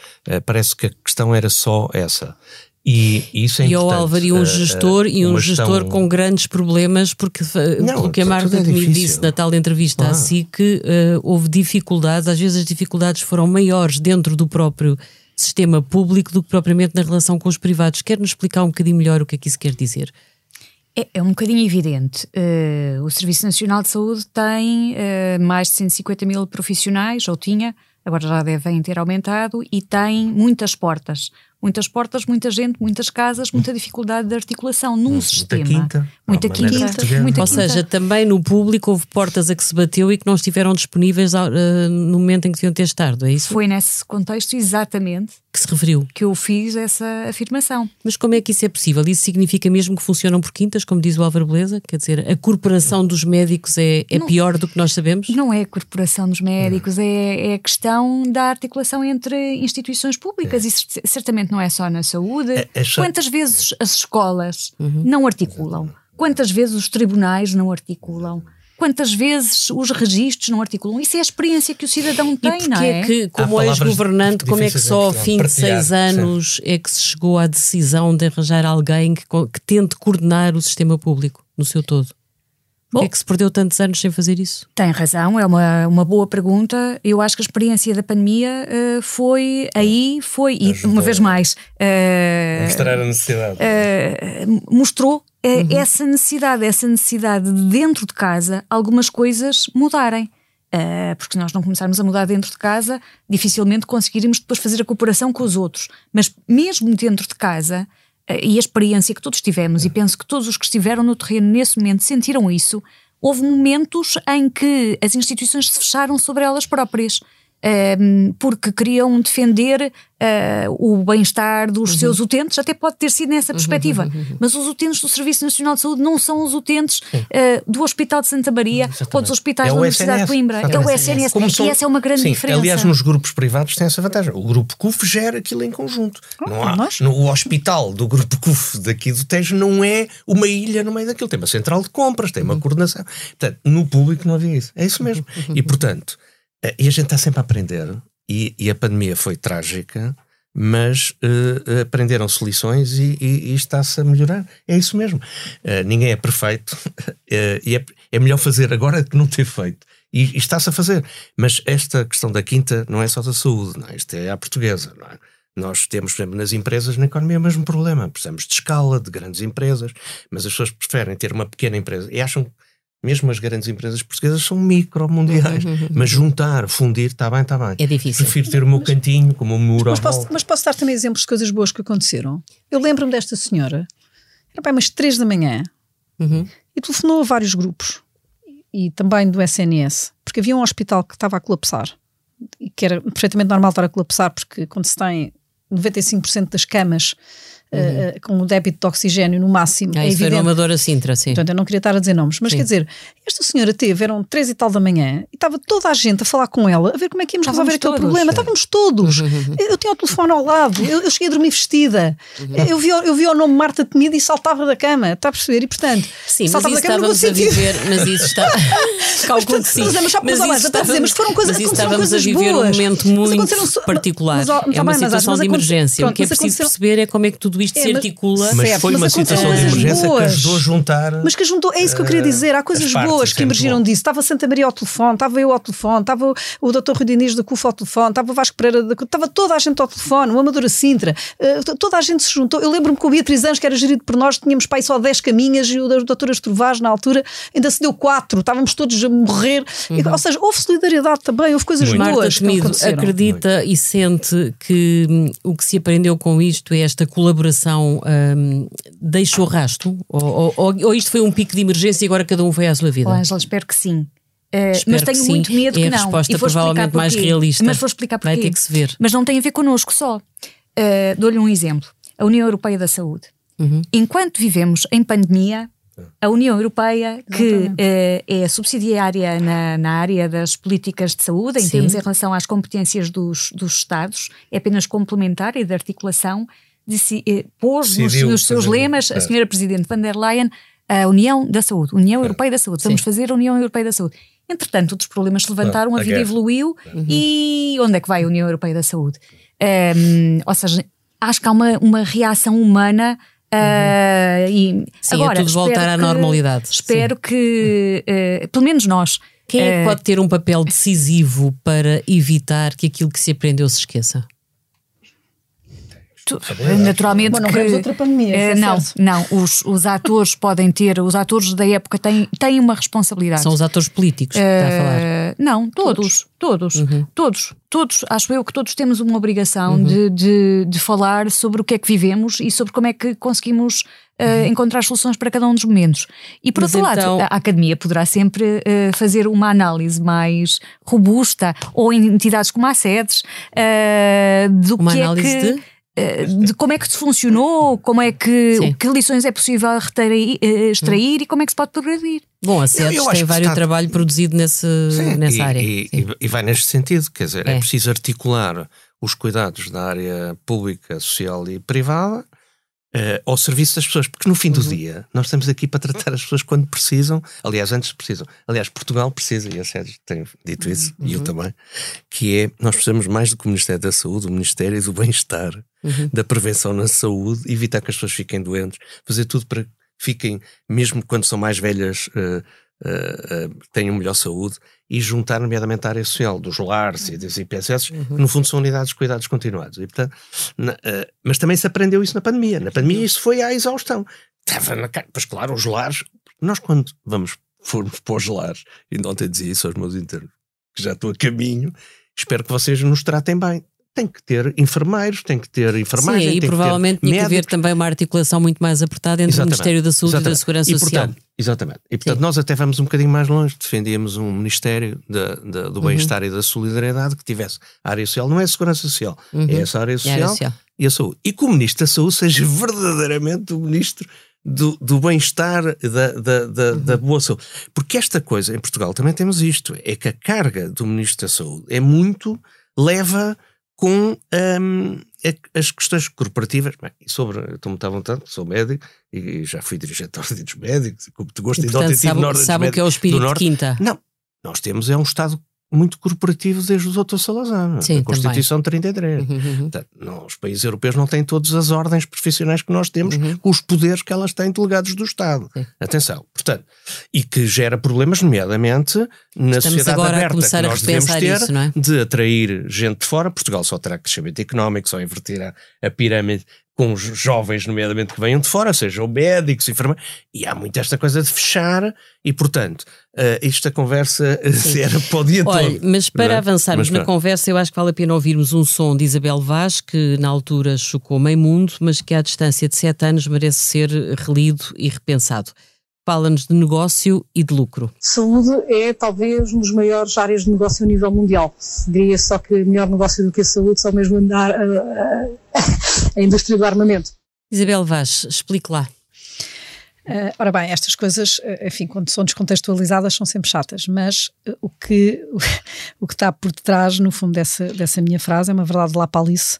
parece que a questão era só essa. E isso é e ao Álvaro, e um gestor, uh, e um gestor com grandes problemas, porque não, pelo que a Marta é me disse na tal entrevista ah. assim que uh, houve dificuldades, às vezes as dificuldades foram maiores dentro do próprio sistema público do que propriamente na relação com os privados. Quer-nos explicar um bocadinho melhor o que é que isso quer dizer? É, é um bocadinho evidente. Uh, o Serviço Nacional de Saúde tem mais de 150 mil profissionais, ou tinha, agora já devem ter aumentado, e tem muitas portas muitas portas, muita gente, muitas casas, muita dificuldade de articulação num muita sistema. Quinta. Muita não, quinta. Muita muita Ou quinta. seja, também no público houve portas a que se bateu e que não estiveram disponíveis uh, no momento em que deviam ter estado, é isso? Foi nesse contexto exatamente que se referiu. Que eu fiz essa afirmação. Mas como é que isso é possível? Isso significa mesmo que funcionam por quintas, como diz o Álvaro Beleza? Quer dizer, a corporação dos médicos é, é não, pior do que nós sabemos? Não é a corporação dos médicos, é, é a questão da articulação entre instituições públicas é. e certamente não é só na saúde. É, é Quantas vezes as escolas uhum. não articulam? Quantas vezes os tribunais não articulam? quantas vezes os registros não articulam. Isso é a experiência que o cidadão tem, não é? que, como ex-governante, como é que só ao fim de seis anos sim. é que se chegou à decisão de arranjar alguém que, que tente coordenar o sistema público no seu todo? Por que é que se perdeu tantos anos sem fazer isso? Tem razão, é uma, uma boa pergunta. Eu acho que a experiência da pandemia uh, foi aí, foi, e uma vez mais. Uh, mostrar a necessidade. Uh, mostrou uhum. essa necessidade, essa necessidade de dentro de casa algumas coisas mudarem. porque se nós não começarmos a mudar dentro de casa, dificilmente conseguiremos depois fazer a cooperação com os outros. Mas mesmo dentro de casa, e a experiência que todos tivemos, e penso que todos os que estiveram no terreno nesse momento sentiram isso, houve momentos em que as instituições se fecharam sobre elas próprias. Porque queriam defender uh, o bem-estar dos uhum. seus utentes, até pode ter sido nessa uhum, perspectiva. Uhum, uhum, Mas os utentes do Serviço Nacional de Saúde não são os utentes uh, do Hospital de Santa Maria Exatamente. ou dos hospitais é da Universidade SNS, de Coimbra. É o SNS. Como são, e essa é uma grande sim, diferença. Aliás, nos grupos privados tem essa vantagem. O grupo CUF gera aquilo em conjunto. Oh, não há, no, o hospital do grupo CUF daqui do Tejo não é uma ilha no meio daquilo. Tem uma central de compras, tem uma uhum. coordenação. Portanto, no público não havia isso. É isso mesmo. E, portanto, e a gente está sempre a aprender. E, e a pandemia foi trágica mas uh, aprenderam-se lições e, e, e está-se a melhorar. É isso mesmo. Uh, ninguém é perfeito e é, é, melhor fazer agora que não ter feito. E, e está-se a fazer. Mas esta questão da quinta não é só da saúde, não é? isto é a portuguesa. É? Nós temos, por exemplo, nas empresas, na economia, o mesmo problema. Precisamos de escala, de grandes empresas, mas as pessoas preferem ter uma pequena empresa e acham mesmo as grandes empresas portuguesas são micro-mundiais, uhum, mas juntar, fundir, está bem, está bem. É difícil. Prefiro ter o meu cantinho como o muro mas posso, mas posso dar também exemplos de coisas boas que aconteceram. Eu lembro-me desta senhora, era bem umas três da manhã, uhum. e telefonou a vários grupos, e também do SNS, porque havia um hospital que estava a colapsar, e que era perfeitamente normal estar a colapsar, porque quando se tem 95% das camas uhum. uh, com o débito de oxigênio no máximo. Ah, é isso evidente. foi Sintra, sim. Portanto, eu não queria estar a dizer nomes, mas sim. quer dizer, esta senhora teve, eram três e tal da manhã, e estava toda a gente a falar com ela, a ver como é que íamos Estávamos resolver aquele todos, problema. É. Estávamos todos. Uhum. Eu, tinha o telefone ao lado, eu, eu cheguei a dormir vestida, uhum. eu, vi, eu vi o nome Marta Temida e saltava da cama, está a perceber? E portanto, sim, saltava da cama no sentido. Viver, mas isso está. Calculo que sim. Mas, mas, mas, mas, dizer, mas foram coisas, mas estávamos a viver boas. um momento muito particular. Mas, é uma situação de emergência. o que é preciso perceber é como é que tudo tudo isto é, se articula. Mas foi mas uma situação de emergência boas. que ajudou a juntar. Mas que ajuntou, é isso que eu queria dizer. Há coisas boas que emergiram disso. Estava Santa Maria ao telefone, estava eu ao telefone, estava o Dr. Rui Diniz da CUF ao telefone, estava o Vasco Pereira da CUF, estava toda a gente ao telefone, o Amadora Sintra, uh, toda a gente se juntou. Eu lembro-me que o Beatriz Anjos, que era gerido por nós, tínhamos pai só 10 caminhas e o da doutora Estrovaz, na altura, ainda se deu 4, estávamos todos a morrer. Uhum. Ou seja, houve solidariedade também, houve coisas Muito. boas. Marta Temido, acredita Muito. e sente que hum, o que se aprendeu com isto é esta colaboração um, deixou rasto? Ou, ou, ou, isto foi um pico de emergência e agora cada um foi à sua vida? Oh, Angela, espero que sim. Uh, mas tenho muito medo é que não. a resposta provavelmente mais realista. Mas vou explicar porquê. Vai ter que se ver. Mas não tem a ver connosco só. Uh, Dou-lhe um exemplo. A União Europeia da Saúde. Uhum. Enquanto vivemos em pandemia, a União Europeia, que uh, é subsidiária na, na, área das políticas de saúde, em Sim. termos em relação às competências dos, dos Estados, é apenas complementar e de articulação, de, uh, pôs nos, nos, seus lemas a senhora Presidente van der Leyen a União da Saúde, União é. Europeia da Saúde. Vamos Sim. fazer a União Europeia da Saúde. Entretanto, outros problemas se levantaram, a, a vida evoluiu uhum. e onde é que vai a União Europeia da Saúde? Um, ou seja, acho que há uma, uma reação humana Uh, e Sim, agora, é tudo voltar à normalidade. Espero Sim. que, uh, pelo menos nós. Quem é que uh, pode ter um papel decisivo para evitar que aquilo que se aprendeu se esqueça? Naturalmente Bom, não que, outra pandemia, é não, não, os, os atores podem ter, os atores da época têm, têm uma responsabilidade. São os atores políticos que está a falar? Não, todos, todos, uhum. todos, todos, acho eu que todos temos uma obrigação uhum. de, de, de, falar sobre o que é que vivemos e sobre como é que conseguimos uh, encontrar soluções para cada um dos momentos. E por Mas outro então... lado, a academia poderá sempre uh, fazer uma análise mais robusta ou em entidades como a SEDES uh, do uma que análise é que. De? De como é que funcionou, como é que, que lições é possível retrair, extrair hum. e como é que se pode progredir. Bom, a SEDES tem vários está... trabalho produzido nesse, Sim, nessa e, área. E, e, vai neste sentido, quer dizer, é. é preciso articular os cuidados da área pública, social e privada Uh, ao serviço das pessoas, porque no fim do uhum. dia nós estamos aqui para tratar as pessoas quando precisam, aliás, antes precisam. Aliás, Portugal precisa, e a Sérgio tem dito isso, uhum. e eu uhum. também, que é nós precisamos mais do que o Ministério da Saúde, o Ministério do Bem-Estar, uhum. da prevenção na saúde, evitar que as pessoas fiquem doentes, fazer tudo para que fiquem, mesmo quando são mais velhas, uh, uh, tenham melhor saúde e juntar, nomeadamente, a área social, dos lares e dos IPSS, uhum. que no fundo são unidades de cuidados continuados. E, portanto, na, uh, mas também se aprendeu isso na pandemia. Na pandemia isso foi à exaustão. Estava na cara. Pois claro, os lares. Nós, quando vamos, formos para os lares, e ontem dizia isso aos meus internos, que já estou a caminho, espero que vocês nos tratem bem tem que ter enfermeiros, tem que ter enfermagem. Sim, e provavelmente tinha que haver também uma articulação muito mais apertada entre exatamente, o Ministério da Saúde exatamente. e da Segurança e, Social. Portanto, exatamente. E portanto, Sim. nós até vamos um bocadinho mais longe, defendíamos um Ministério da, da, do uhum. Bem-Estar uhum. e da Solidariedade que tivesse a área social, não é a Segurança Social, uhum. é essa área social, área social, e a saúde. E que o Ministro da Saúde seja verdadeiramente o Ministro do, do bem-estar, da, da, da, uhum. da, boa saúde. Porque esta coisa, em Portugal também temos isto, é que a carga do Ministro da Saúde é muito, leva com um, as questões corporativas. Bem, sobre, estou muito à vontade, sou médico e já fui dirigente de ordem dos médicos, como te gosto, e, portanto, sabe, sabe o que é o espírito de quinta? Não, nós temos é um Estado muito corporativo desde o Dr. Salazar, Sim, a Constituição também. 33. Uhum, uhum. Portanto, não, os países europeus não têm todas as ordens profissionais que nós temos, uhum. os poderes que elas têm delegados do Estado. Sim. Atenção, portanto, e que gera problemas, nomeadamente na Estamos sociedade aberta que nós devemos ter, isso, é? de atrair gente de fora. Portugal só terá crescimento económico, só invertir a, a pirâmide com os jovens, nomeadamente, que venham de fora, sejam médicos, enfermeiros, e há muito esta coisa de fechar, e portanto, uh, esta conversa Sim. era para o dia Olha, todo. Mas para é? avançarmos mas, na conversa, eu acho que vale a pena ouvirmos um som de Isabel Vaz, que na altura chocou meio mundo, mas que à distância de sete anos merece ser relido e repensado. Fala-nos de negócio e de lucro. Saúde é talvez uma das maiores áreas de negócio a nível mundial. Diria só que melhor negócio do que a saúde, só mesmo andar a, a, a indústria do armamento. Isabel Vaz, explique lá. Uh, ora bem, estas coisas, uh, enfim, quando são descontextualizadas são sempre chatas, mas uh, o, que, o, o, que está por detrás, no fundo, dessa, dessa minha frase é uma verdade de lá palice,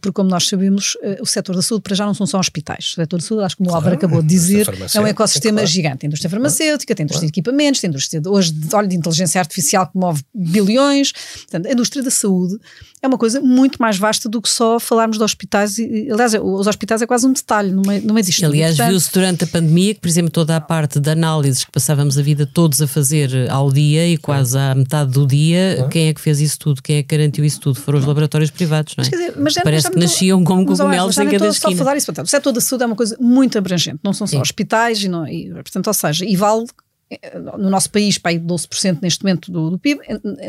porque como nós sabemos, o setor da saúde para já não são só hospitais. O setor da saúde, acho que como o Álvaro acabou de dizer, é um ecossistema claro. gigante. Tem indústria farmacêutica, tem indústria claro. de equipamentos, tem indústria de, hoje de, olha, de inteligência artificial que move bilhões. Portanto, a indústria da saúde é uma coisa muito mais vasta do que só falarmos de hospitais. E, aliás, os hospitais é quase um detalhe no meio, no meio disto. Aliás, viu-se durante a pandemia que, por exemplo, toda a parte de análises que passávamos a vida todos a fazer ao dia e quase à metade do dia, quem é que fez isso tudo? Quem é que garantiu isso tudo? Foram os laboratórios privados, não é? Mas, dizer, mas já, Parece já que nasciam como cogumelos em cada esquina. Só falar isso, portanto, o setor da saúde é uma coisa muito abrangente, não são só Sim. hospitais, e, não, e, portanto, ou seja, e vale no nosso país, para aí 12% neste momento do, do, PIB,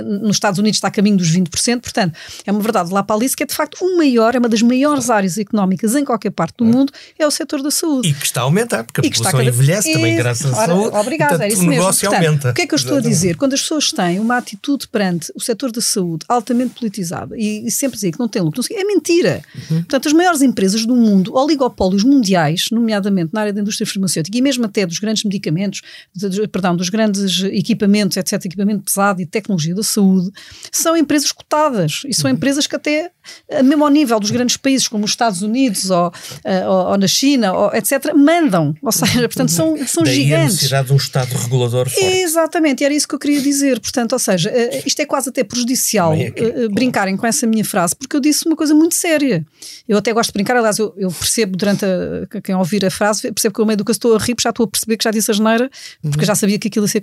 nos Estados Unidos está a caminho dos 20%, portanto, é uma verdade lá para ali que é de facto o maior, é uma das maiores áreas económicas em qualquer parte do mundo, é o setor da saúde. E que está a aumentar, porque a população cada... envelhece e... também graças à saúde. Obrigada, portanto, é isso o mesmo. negócio portanto, aumenta. O que é que eu estou Exatamente. a dizer? Quando as pessoas têm uma atitude perante o setor da saúde altamente politizada e, e sempre dizer que não tem lucro, é mentira. Uhum. Portanto, as maiores empresas do mundo, oligopólios mundiais, nomeadamente na área da indústria farmacêutica e mesmo até dos grandes medicamentos, de, de, perdão, dos grandes equipamentos, etc., equipamento pesado e tecnologia da saúde, são empresas cotadas e são uhum. empresas que até, eh, mesmo ao nível dos grandes países como os Estados Unidos ou, eh, ou, ou na China, ou, etc., mandam, ou seja, portanto são, são Daí gigantes. a necessidade de um Estado regulador forte. Exatamente, e era isso que eu queria dizer, portanto, ou seja, eh, isto é quase até prejudicial é brincarem com essa minha frase, porque eu disse uma coisa muito séria. Eu até gosto de brincar, aliás, eu, eu percebo durante a, quem ouvir a frase, percebo que eu meio do que estou a rir, já estou a perceber que já disse a geneira, porque uhum. já sabia que aquilo ia ser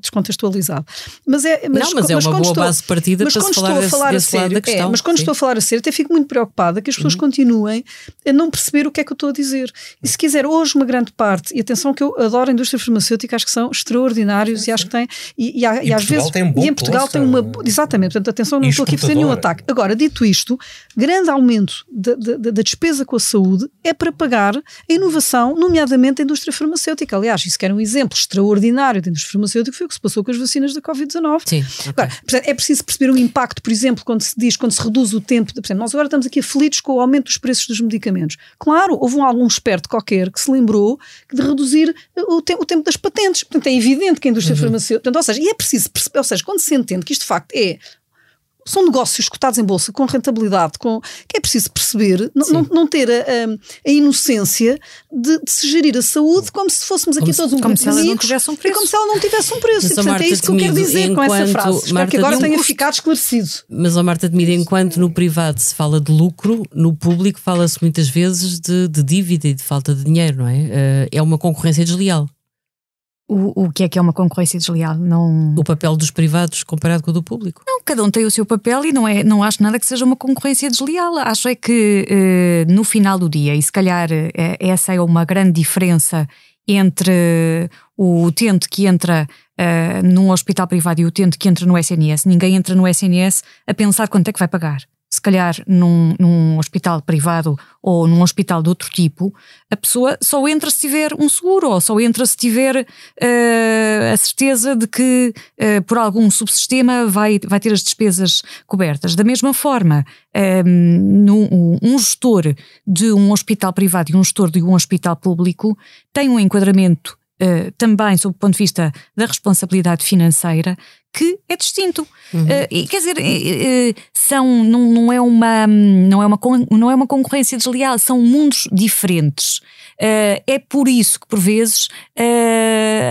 descontextualizado. Mas é, mas, não, mas é uma boa estou, base de partida para se falar, desse, falar desse sério, é, mas quando sim. estou a falar a sério, até fico muito preocupada que as pessoas uhum. continuem a não perceber o que é que eu estou a dizer. E se quiser, hoje uma grande parte, e atenção que eu adoro a indústria farmacêutica, acho que são extraordinários sim, e acho que têm, e, e, e, e às vezes, tem um e em Portugal tem uma, exatamente, portanto atenção, não estou aqui a fazer nenhum ataque. Agora, dito isto, grande aumento da, da, da despesa com a saúde é para pagar a inovação, nomeadamente a indústria farmacêutica. Aliás, isso que era um exemplo extraordinário da indústria farmacêutica foi o que se passou com as vacinas da Covid-19. Sim. Okay. Agora, é preciso perceber o impacto, por exemplo, quando se diz, quando se reduz o tempo. Por exemplo, nós agora estamos aqui aflitos com o aumento dos preços dos medicamentos. Claro, houve um, algum esperto qualquer que se lembrou de reduzir o, te, o tempo das patentes. Portanto, é evidente que a indústria uhum. farmacêutica. Portanto, ou seja, e é preciso perceber, ou seja, quando se entende que isto de facto é são negócios cotados em bolsa com rentabilidade, com, que é preciso perceber, não, não, ter a, a, a inocência de, de, se gerir a saúde como se fôssemos aqui como todos um como se ela não tivesse um preço. como se ela não tivesse um preço. e, portanto, é isso que eu quero dizer com essa frase. Espero Marta, que agora tenha custo. ficado esclarecido. Mas, a Marta Temido, enquanto no privado se fala de lucro, no público fala-se muitas vezes de, de, dívida e de falta de dinheiro, não é? Eh, é uma concorrência desleal. O, o que é que é uma concorrência desleal? Não... O papel dos privados comparado com o do público? Não, cada um tem o seu papel e não, é, não acho nada que seja uma concorrência desleal. Acho é que eh, no final do dia, e se calhar eh, essa é uma grande diferença entre o utente que entra uh, num hospital privado e o utente que entra no SNS. Ninguém entra no SNS a pensar quanto é que vai pagar se calhar num, num, hospital privado ou num hospital de outro tipo, a pessoa só entra se tiver um seguro ou só entra se tiver uh, a certeza de que uh, por algum subsistema vai, vai ter as despesas cobertas. Da mesma forma, um, no, um gestor de um hospital privado e um gestor de um hospital público tem um enquadramento Uh, também sob o ponto de vista da responsabilidade financeira, que é distinto. Uhum. Uh, e, quer dizer, uh, são, não, não, é uma, não, é uma, não é uma concorrência desleal, são mundos diferentes. é por isso que, por vezes,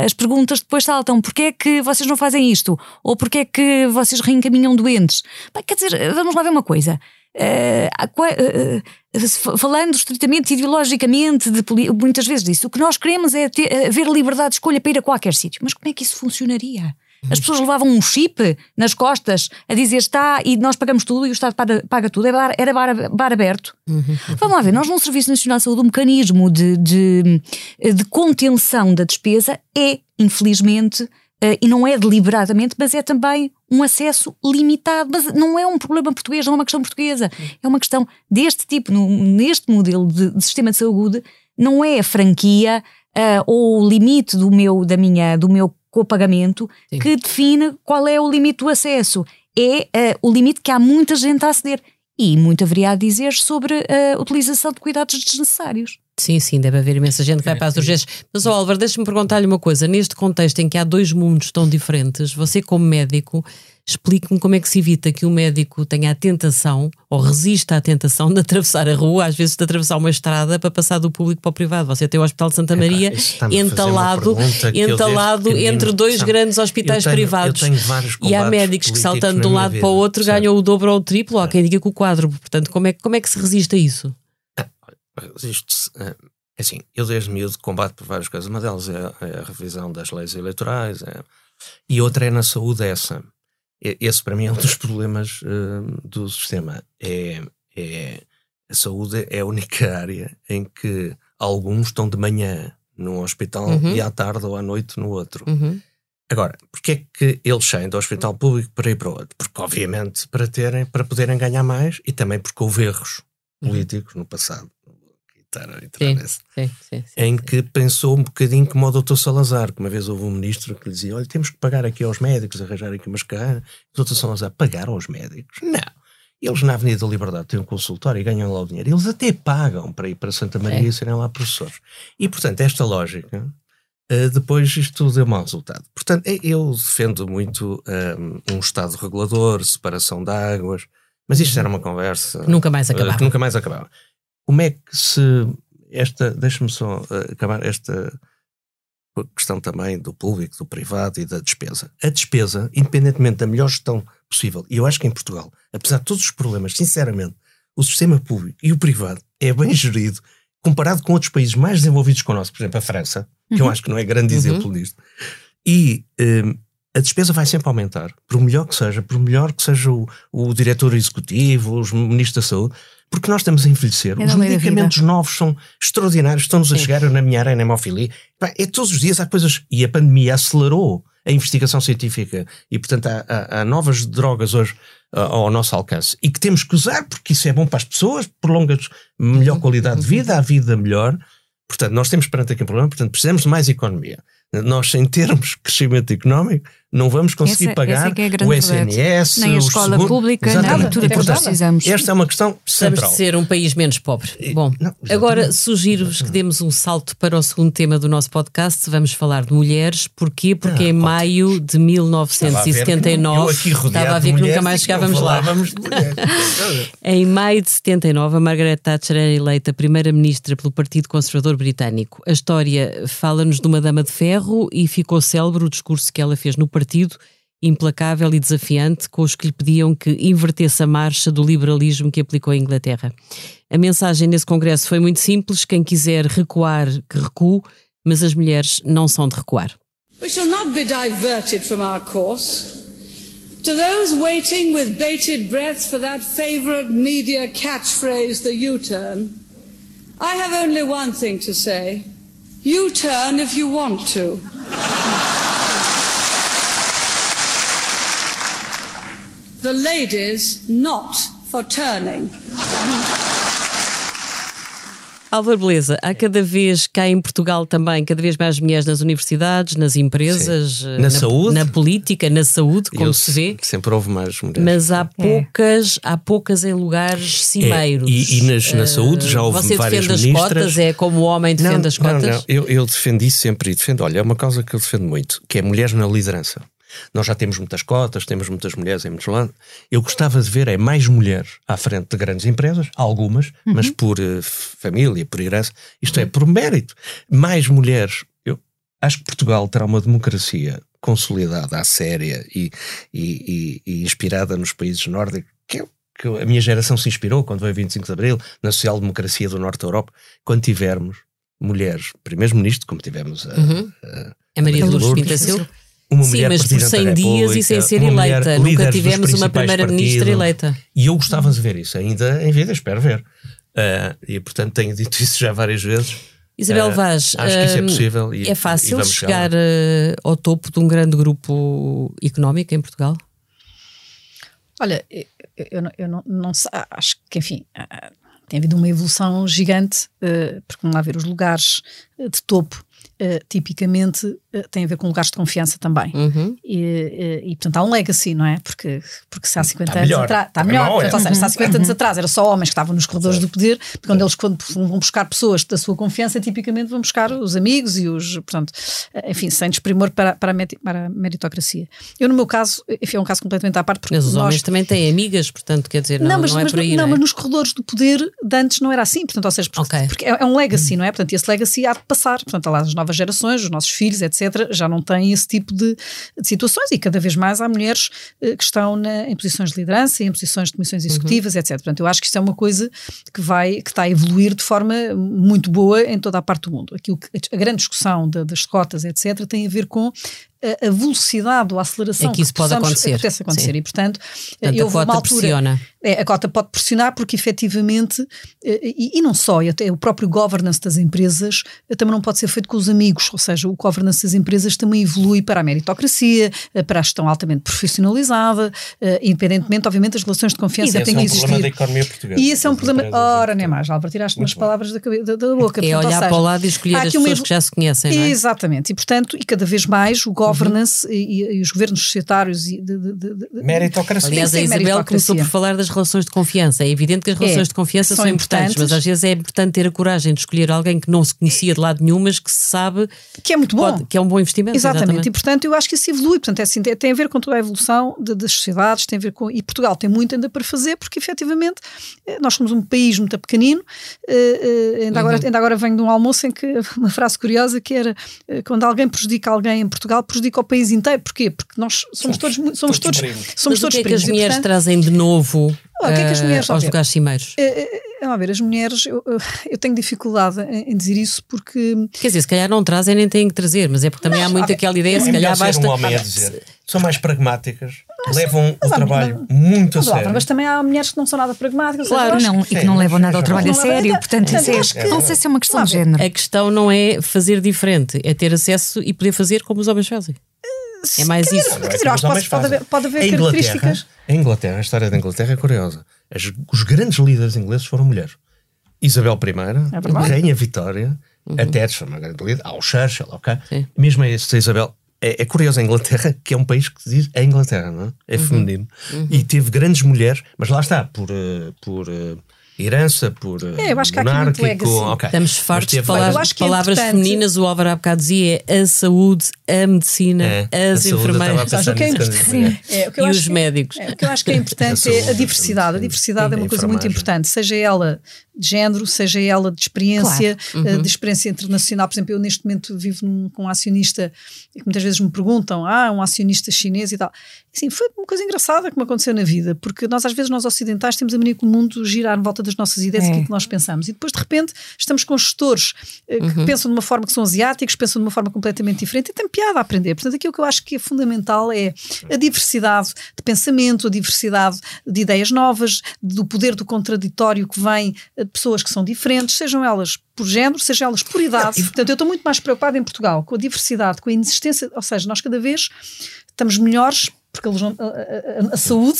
as perguntas depois saltam: porquê é que vocês não fazem isto? Ou porquê é que vocês reencaminham doentes? Bem, quer dizer, vamos lá ver uma coisa. Uh, uh, falando estritamente ideologicamente, de, muitas vezes disso, o que nós queremos é ter, haver liberdade de escolha para ir a qualquer sítio. Mas como é que isso funcionaria? As pessoas levavam um chip nas costas a dizer está e nós pagamos tudo e o Estado paga, paga tudo. Era, era bar, bar aberto. Uhum. Vamos lá ver, nós no Serviço Nacional de Saúde, o um mecanismo de, de, de contenção da despesa é, infelizmente, Uh, e não é deliberadamente, mas é também um acesso limitado. Mas não é um problema português, não é uma questão portuguesa. É uma questão deste tipo, no, neste modelo de, de, sistema de saúde, não é a franquia uh, ou o limite do meu, da minha, do meu copagamento Sim. que define qual é o limite do acesso. É uh, o limite que há muita gente a aceder. E muito haveria a dizer sobre a utilização de cuidados desnecessários. Sim, sim, deve haver imensa gente que vai para as urgências. Mas, oh, Álvaro, deixa-me perguntar-lhe uma coisa. Neste contexto em que há dois mundos tão diferentes, você, como médico, Explique-me como é que se evita que o médico tenha a tentação ou resista à tentação de atravessar a rua, às vezes de atravessar uma estrada para passar do público para o privado. Você tem o Hospital de Santa Maria entalado, entalado entre dois grandes hospitais tenho, privados. e há médicos que saltando de um lado vida, para o outro sabe? ganham o dobro ou o triplo, há quem diga que o quadro. Portanto, como é, como é que se resiste a isso? Ah, isto, é assim, eu desde miúdo combate por várias coisas. Uma delas é, é a revisão das leis eleitorais é, e outra é na saúde essa esse para mim é um dos problemas uh, do sistema. É, é, a saúde é a única área em que alguns estão de manhã num hospital uhum. e à tarde ou à noite no outro. Uhum. Agora, porquê é que eles saem do hospital público para ir para o outro? Porque, obviamente, para, terem, para poderem ganhar mais e também porque houve erros uhum. políticos no passado estar a entrar sim. Sim, sim, em que pensou um bocadinho como o Dr. Salazar, que uma vez houve um ministro que lhe dizia: Olha, temos que pagar aqui aos médicos, arranjar aqui umas caras. O Dr. Salazar, pagar aos médicos? Não. Eles na Avenida da Liberdade têm um consultório e ganham lá o dinheiro. Eles até pagam para ir para Santa Maria e serem lá professores. E, portanto, esta lógica, uh, depois isto deu mau resultado. Portanto, eu defendo muito um, um Estado regulador, separação de águas, mas isto era uma conversa. Nunca mais acabava. Uh, que nunca mais acabava. Como é que se esta, deixa-me só uh, acabar esta questão também do público, do privado e da despesa. A despesa, independentemente da melhor gestão possível, e eu acho que em Portugal, apesar de todos os problemas, sinceramente, o sistema público e o privado é bem gerido comparado com outros países mais desenvolvidos que o nosso, por exemplo, a França, que uhum. eu acho que não é grande uhum. exemplo disto. E um, a despesa vai sempre aumentar, por melhor que seja, por melhor que seja o, o diretor executivo, os ministros da saúde, porque nós estamos a envelhecer. É os medicamentos novos são extraordinários, estão-nos a chegar na minha área, na hemofilia. É todos os dias há coisas. E a pandemia acelerou a investigação científica e, portanto, há, há, há novas drogas hoje uh, ao nosso alcance e que temos que usar porque isso é bom para as pessoas, prolonga melhor uhum. qualidade de vida, a vida melhor. Portanto, nós temos perante aqui um problema, portanto, precisamos de mais economia. Nós, em termos crescimento económico, não vamos conseguir essa, pagar essa é o SNS, nem a escola seguro, pública, exatamente. nem tudo e, portanto, precisamos. Esta é uma questão central. Vamos ser um país menos pobre. Bom, não, agora sugiro-vos que demos um salto para o segundo tema do nosso podcast. Vamos falar de mulheres. Porquê? Porque ah, em maio de 1979 estava a ver que, nunca mais chegávamos lá. em maio de 79, a Margaret Thatcher era eleita primeira-ministra pelo Partido Conservador Britânico. A história fala-nos de uma dama de ferro e ficou célebre o discurso que ela fez no partido, implacável e desafiante, com os que lhe pediam que invertesse a marcha do liberalismo que aplicou a Inglaterra. A mensagem nesse congresso foi muito simples: quem quiser recuar, que recue, mas as mulheres não são de recuar. We shall not be diverted from our course. To those waiting with bated breath for that favorite media catchphrase, the U-turn, I have only one thing to say. U-turn if you want to. The ladies not for turning. Álvaro Beleza, há cada vez cá em Portugal também, cada vez mais mulheres nas universidades, nas empresas, na, na, saúde, na política, na saúde, como Eu se vê. Sempre houve mais mulheres. Mas há é. poucas, há poucas em lugares cimeiros. É. E, e nas, na saúde já houve Você várias defende ministras. as cotas, é como o homem defende não, as cotas? Não, não, eu, eu defendi sempre e defendo, olha, é uma causa que eu defendo muito, que é mulheres na liderança. Nós já temos muitas cotas, temos muitas mulheres em muitos lados. Eu gostava de ver é mais mulheres à frente de grandes empresas, algumas, uhum. mas por uh, família, por herança, isto é, por mérito. Mais mulheres. Eu acho que Portugal terá uma democracia consolidada, à séria e, e, e, e inspirada nos países nórdicos, que, que a minha geração se inspirou quando veio 25 de Abril, na social-democracia do Norte da Europa, quando tivermos mulheres, primeiro-ministro, como tivemos a, uhum. a, a Maria de Lourdes Pinta Silva, uma Sim, mas por 100 dias e sem ser eleita. Nunca tivemos uma primeira-ministra eleita. E eu gostava de ver isso, ainda em vida, espero ver. Uh, e portanto tenho dito isso já várias vezes. Isabel uh, Vaz, acho que isso é possível. E, é fácil chegar uh, ao topo de um grande grupo económico em Portugal? Olha, eu, eu, não, eu não, não sei, acho que, enfim, tem havido uma evolução gigante, porque vão lá ver os lugares de topo uh, tipicamente uh, tem a ver com lugares de confiança também. Uhum. E, e, e, portanto, há um legacy, não é? Porque, porque se há 50 Está anos melhor. atrás. Está melhor. não é. Portanto, seja, se há 50 Uhum. anos atrás era só homens que estavam nos corredores do poder, quando eles quando vão buscar pessoas da sua confiança, tipicamente vão buscar os amigos e os. Portanto, eh, enfim, sem desprimor para, para, a, meritocracia. Eu, no meu caso, enfim, é um caso completamente à parte, porque Mas os nós homens também têm amigas, portanto, quer dizer, não, não, mas, não é mas, por aí. não, não é? mas nos corredores do poder de antes não era assim, portanto, ou seja, porque, Ok. porque é, é um legacy, não é? Portanto, esse legacy há de passar. Portanto, lá as novas gerações, os nossos filhos, etc., já não têm esse tipo de, de situações e cada vez mais há mulheres eh, que estão na- em posições de liderança, em posições de comissões Uhum. executivas, etc. Portanto, eu acho que isto é uma coisa que vai, que está a evoluir de forma muito boa em toda a parte do mundo. Aquilo que, a grande discussão da- das cotas, etc., tem a ver com a, a velocidade ou a aceleração É que isso pode possamos- acontecer. que pudesse acontecer. Sim. E, portanto, Portanto, eu a vou uma altura, pressiona. é, a cota pode pressionar porque efetivamente, eh, e, e não só, e até o próprio governance das empresas eh, também não pode ser feito com os amigos, ou seja, o governance das empresas também evolui para a meritocracia, eh, para a gestão altamente profissionalizada, eh, independentemente, obviamente, das relações de confiança Esse têm é que um existir. problema da economia portuguesa. E esse é um problema. empresas, Ora, nem mais, Álvaro, tiraste umas bem. palavras da, da, da boca. É portanto, olhar seja, para o lado e escolher as pessoas que já se conhecem, não é? Exatamente, e portanto, e cada vez mais o governance e, e os governos societários e de, de- de- de- Meritocracia. Aliás, a Isabel começou por falar das relações de confiança. É evidente que as relações de confiança são são, importantes, importantes. mas às vezes é importante ter a coragem de escolher alguém que não se conhecia de lado nenhum, mas que se sabe que é muito bom. pode- que é um bom investimento. Exatamente. e portanto eu acho que isso evolui, portanto é assim, tem- a ver com toda a evolução de- das sociedades, tem a ver com, e Portugal tem muito ainda para fazer, porque efetivamente eh, nós somos um país muito pequenino, eh, eh, ainda, agora, Uhum. ainda agora venho de um almoço em que uma frase curiosa que era quando alguém prejudica alguém em Portugal, prejudica o país inteiro, porquê? Porque nós somos todos, mu- somos todos todos, primos. somos Mas o todos que é que primos, as e, mulheres portanto, trazem de novo Ah, o que é que as mulheres aos lugares cimeiros? Vamos ver, as mulheres, eu, eu- tenho dificuldade em, em dizer isso porque Quer dizer, se calhar não trazem nem têm que trazer, mas é porque também há muito aquela ideia, se calhar basta. um homem a dizer. São mais pragmáticas, levam o trabalho mas- muito a sério. mas também há mulheres que não são nada pragmáticas. Claro, não, que- e que não levam nada ao trabalho a sério, portanto, é- não sei se é uma questão de género. A questão não é fazer diferente, é ter acesso e poder fazer como os homens fazem. É mais isso. Quer dizer, acho que pode, pode haver, pode haver a características. a Inglaterra, a história da Inglaterra é curiosa. As- os grandes líderes ingleses foram mulheres. Isabel I, É. Rainha Vitória, a Thatcher foi uma grande líder, ao Churchill, ok? Sim. Mesmo esta Isabel. É, é curioso a Inglaterra, que é um país que se diz a Inglaterra, não é? É feminino. E teve grandes mulheres, mas lá está, por, eh, por eh, herança, por É, eu acho que há aqui muito monárquico. legacy. ok. Estamos fartos de falar, Eu várias- acho que é palavras importante- femininas. O Álvaro há bocado dizia a saúde, a medicina, É, as enfermeiras Mas o que é importante-. É, o que eu e os que- médicos. É, o que eu acho que é importante A é a diversidade. A diversidade é uma coisa muito importante, seja ela de género, seja ela de experiência, Uhum. eh, de experiência internacional. Por exemplo, eu neste momento vivo num, com um acionista e que muitas vezes me perguntam: ah, um acionista chinês e tal. Assim, foi uma coisa engraçada que me aconteceu na vida, porque nós, às vezes, nós ocidentais, temos a mania que o mundo gira em volta das nossas ideias e É. aquilo que nós pensamos. E depois, de repente, estamos com gestores eh, que pensam de uma forma que são asiáticos, pensam de uma forma completamente diferente e tem piada a aprender. Portanto, aquilo que eu acho que é fundamental é a diversidade de pensamento, a diversidade de ideias novas, do poder do contraditório que vem eh, de pessoas que são diferentes, sejam elas por género, sejam elas por idade. Portanto, eu estou muito mais preocupada em Portugal com a diversidade, com a inexistência, ou seja, nós cada vez estamos melhores porque a, a- a- a- saúde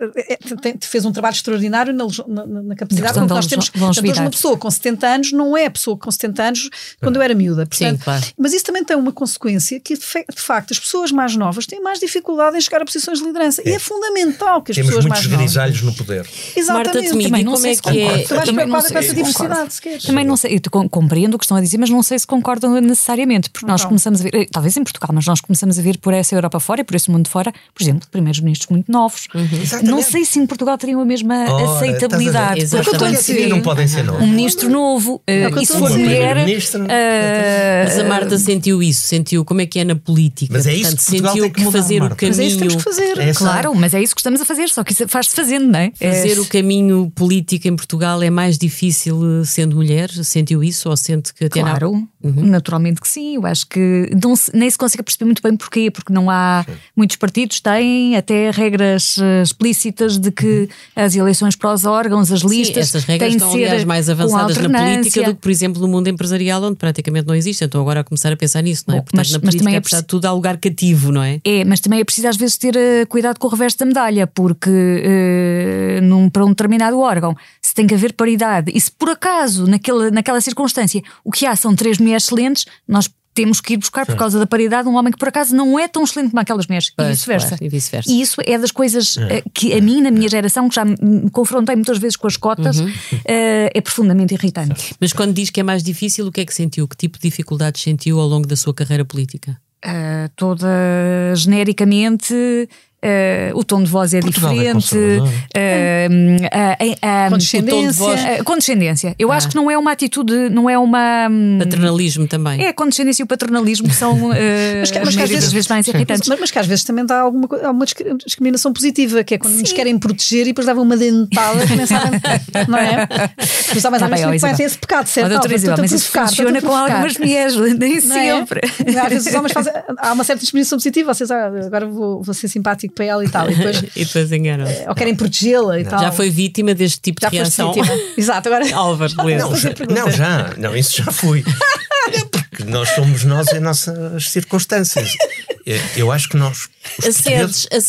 eh, tem- fez um trabalho extraordinário na, na- na- capacidade que nós temos. Portanto, hoje uma pessoa com 70 anos não é a pessoa com 70 anos quando eu era miúda. Portanto, claro. Mas isso também tem uma consequência que, de facto, as pessoas mais novas têm mais dificuldade em chegar a posições de liderança. E é fundamental que as Temos pessoas muitos mais novas. grisalhos no poder. Marta Exatamente. Temido, Também e não sei é se que é? concordo. Estou mais Também não preocupada sei com essa diversidade, se queres. Também não sei, eu compreendo o que estão a dizer, mas não sei se concordam necessariamente, porque nós Então. começamos a ver, eh, talvez em Portugal, mas nós começamos a ver por essa Europa fora e por esse mundo fora, por exemplo, primeiros ministros muito novos. Não sei se em Portugal teriam a mesma Ora, aceitabilidade. porque Exatamente. quando se Sim, vê não podem ser novos. um ministro novo o que eu e se for mulher. Eh, Mas a Marta sentiu isso, sentiu como é que é na política. Mas é isso Portanto, que Portugal sentiu tem que mudar, fazer o Marta. caminho. Mas é isso que temos que fazer. É Claro, mas é isso que estamos a fazer, só que isso faz-se fazendo, não é? Fazer É- o caminho político em Portugal é mais difícil eh, sendo mulher? Sentiu isso ou sente que até Claro, Uhum. naturalmente que sim. Eu acho que não se- nem se consegue perceber muito bem porquê, porque não há. Muitos partidos têm até regras eh, explícitas de que as eleições para os órgãos, as Sim, listas, essas regras têm estão, ser aliás, mais avançadas na política do que, por exemplo, no mundo empresarial, onde praticamente não existe. Então agora a começar a pensar nisso, não é? Bom, Portanto, mas- na mas política, também é de preciso- tudo, há lugar cativo, não é? É, mas também é preciso às vezes ter eh, cuidado com o reverso da medalha, porque eh, num, para um determinado órgão se tem que haver paridade e se por acaso naquela, naquela circunstância o que há são três mulheres mulheres excelentes, nós temos que ir buscar, por causa da paridade, um homem que por acaso não é tão excelente como aquelas mulheres. Pois, e vice-versa. claro, e vice-versa. E isso é das coisas eh, que a mim, na minha geração, que já me confrontei muitas vezes com as cotas, Uhum. eh, é profundamente irritante. Mas quando diz que é mais difícil, o que é que sentiu? Que tipo de dificuldades sentiu ao longo da sua carreira política? Uh, toda genericamente uh, o tom de voz é Portugal é diferente. uh, a- a- a- Condescendência. o tom de voz- uh, condescendência. Eu acho que não é uma atitude, não é uma. hum, Paternalismo também. É a condescendência e o paternalismo que são uh, Mas que- as mas que às vezes, vezes- mais irritantes. Mas, mas que às vezes também dá alguma, alguma disc- discriminação positiva, que é quando nos querem proteger e depois davam uma dentada que nem sabem, não é? Os homens Tá às bem, esse pecado, certo? Ah, Isabel, mas isso provocar, funciona com algumas mulheres, nem é? sempre. Às vezes os homens fazem. Há uma certa discriminação positiva, vocês ah, agora vou, vou ser simpático para ela e tal, e depois. E depois enganam. Ou querem protegê-la e tal. Já foi vítima deste tipo Já de reação? Exato, agora. Álvaro. Não, já, não, já. Não, isso já fui. Não, Porque nós somos nós em nossas circunstâncias. Eu- acho que nós. os acho que a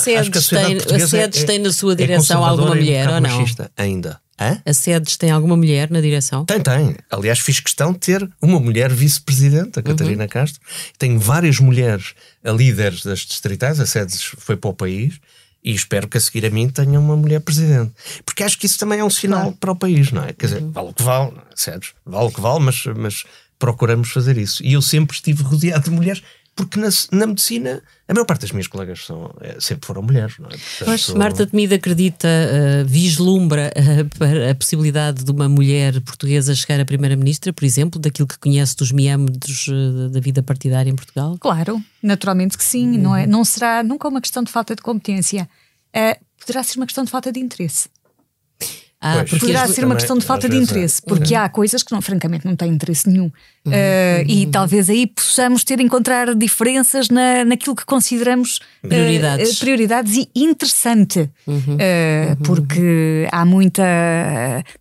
sociedade tem- assedes tem na sua é direção alguma e um mulher, ou não? machista, Ainda. Hã? A SEDES tem alguma mulher na direção? Tem, tem. Aliás, fiz questão de ter uma mulher vice-presidente, a Catarina Castro. Tenho várias mulheres a líderes das distritais, a SEDES foi para o país. E espero que a seguir a mim tenha uma mulher presidente. Porque acho que isso também é um sinal para o país, não é? Quer dizer, vale o que vale, sério, vale o que vale, mas, mas procuramos fazer isso. E eu sempre estive rodeado de mulheres, porque na, na medicina a maior parte das minhas colegas são, é, sempre foram mulheres, não é? Portanto, Marta Temida acredita, uh, vislumbra uh, para a possibilidade de uma mulher portuguesa chegar a Primeira-Ministra, por exemplo, daquilo que conhece dos miâmetros uh, da vida partidária em Portugal? Claro, naturalmente que sim. Não, é, não será nunca uma questão de falta de competência. Poderá ser uma questão de falta de interesse. Ah, Pois. porque Poderá ser uma questão de falta de vezes, interesse, é. porque há coisas que, não, francamente, não têm interesse nenhum. Eh, e talvez aí possamos ter encontrar diferenças na, naquilo que consideramos eh, Prioridades. eh, prioridades e interessante. Eh, porque há muita.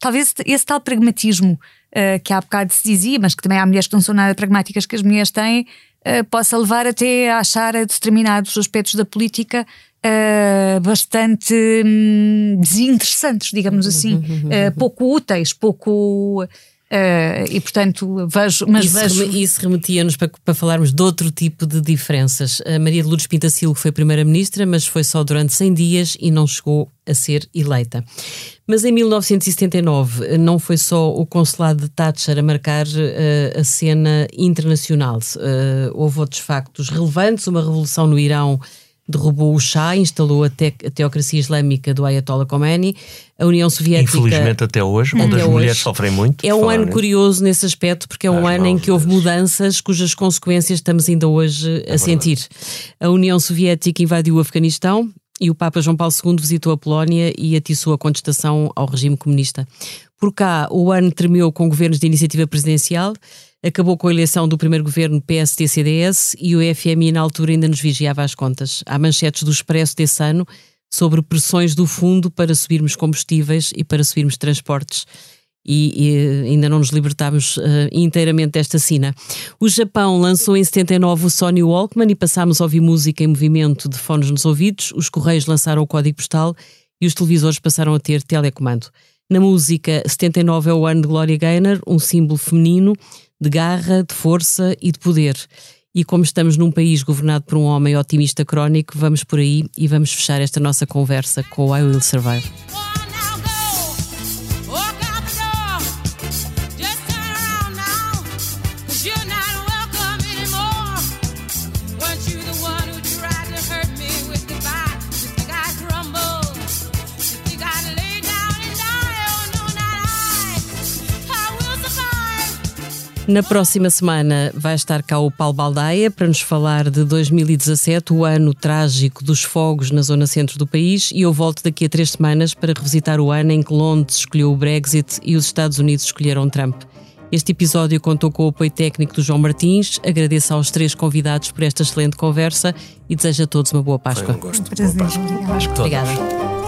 talvez esse tal pragmatismo que há bocado se dizia, mas que também há mulheres que não são nada pragmáticas que as mulheres têm, possa levar até a achar determinados aspectos da política eh, bastante hum, desinteressantes, digamos assim, eh, pouco úteis, pouco. eh, e portanto vejo, mas isso, vejo. isso remetia-nos para, para falarmos de outro tipo de diferenças. A Maria de Lourdes Pintacilo foi Primeira-Ministra, mas foi só durante 100 dias e não chegou a ser eleita. Mas em 1979 eh, não foi só o consulado de Thatcher a marcar eh, a cena internacional. Eh, houve outros factos relevantes, uma revolução no Irão derrubou o Shah, instalou a, te- a teocracia islâmica do Ayatollah Khomeini, a União Soviética... Infelizmente até hoje, onde Até as mulheres hoje. sofrem muito. É um ano nisso. curioso nesse aspecto, porque é um Às ano em que houve mudanças cujas consequências estamos ainda hoje a sentir. A União Soviética invadiu o Afeganistão e o Papa João Paulo II visitou a Polónia e atiçou a contestação ao regime comunista. Por cá, o ano tremeu com governos de iniciativa presidencial, acabou com a eleição do primeiro governo PSD-CDS e o FMI na altura ainda nos vigiava as contas. Há manchetes do Expresso desse ano sobre pressões do fundo para subirmos combustíveis e para subirmos transportes e, e ainda não nos libertámos eh, inteiramente desta sina. O Japão lançou em 79 o Sony Walkman e passámos a ouvir música em movimento de fones nos ouvidos. Os Correios lançaram o código postal e os televisores passaram a ter telecomando. Na música, 79 é o ano de Gloria Gaynor, um símbolo feminino de garra, de força e de poder. E como estamos num país governado por um homem otimista crónico, vamos por aí e vamos fechar esta nossa conversa com o I Will Survive. Na próxima semana vai estar cá o Paulo Baldaia para nos falar de 2017, o ano trágico dos fogos na zona centro do país, e eu volto daqui a três semanas para revisitar o ano em que Londres escolheu o Brexit e os Estados Unidos escolheram Trump. Este episódio contou com o apoio técnico do João Martins. Agradeço aos três convidados por esta excelente conversa e desejo a todos uma boa Foi Páscoa. um gosto. Prazer, Boa Páscoa. obrigada.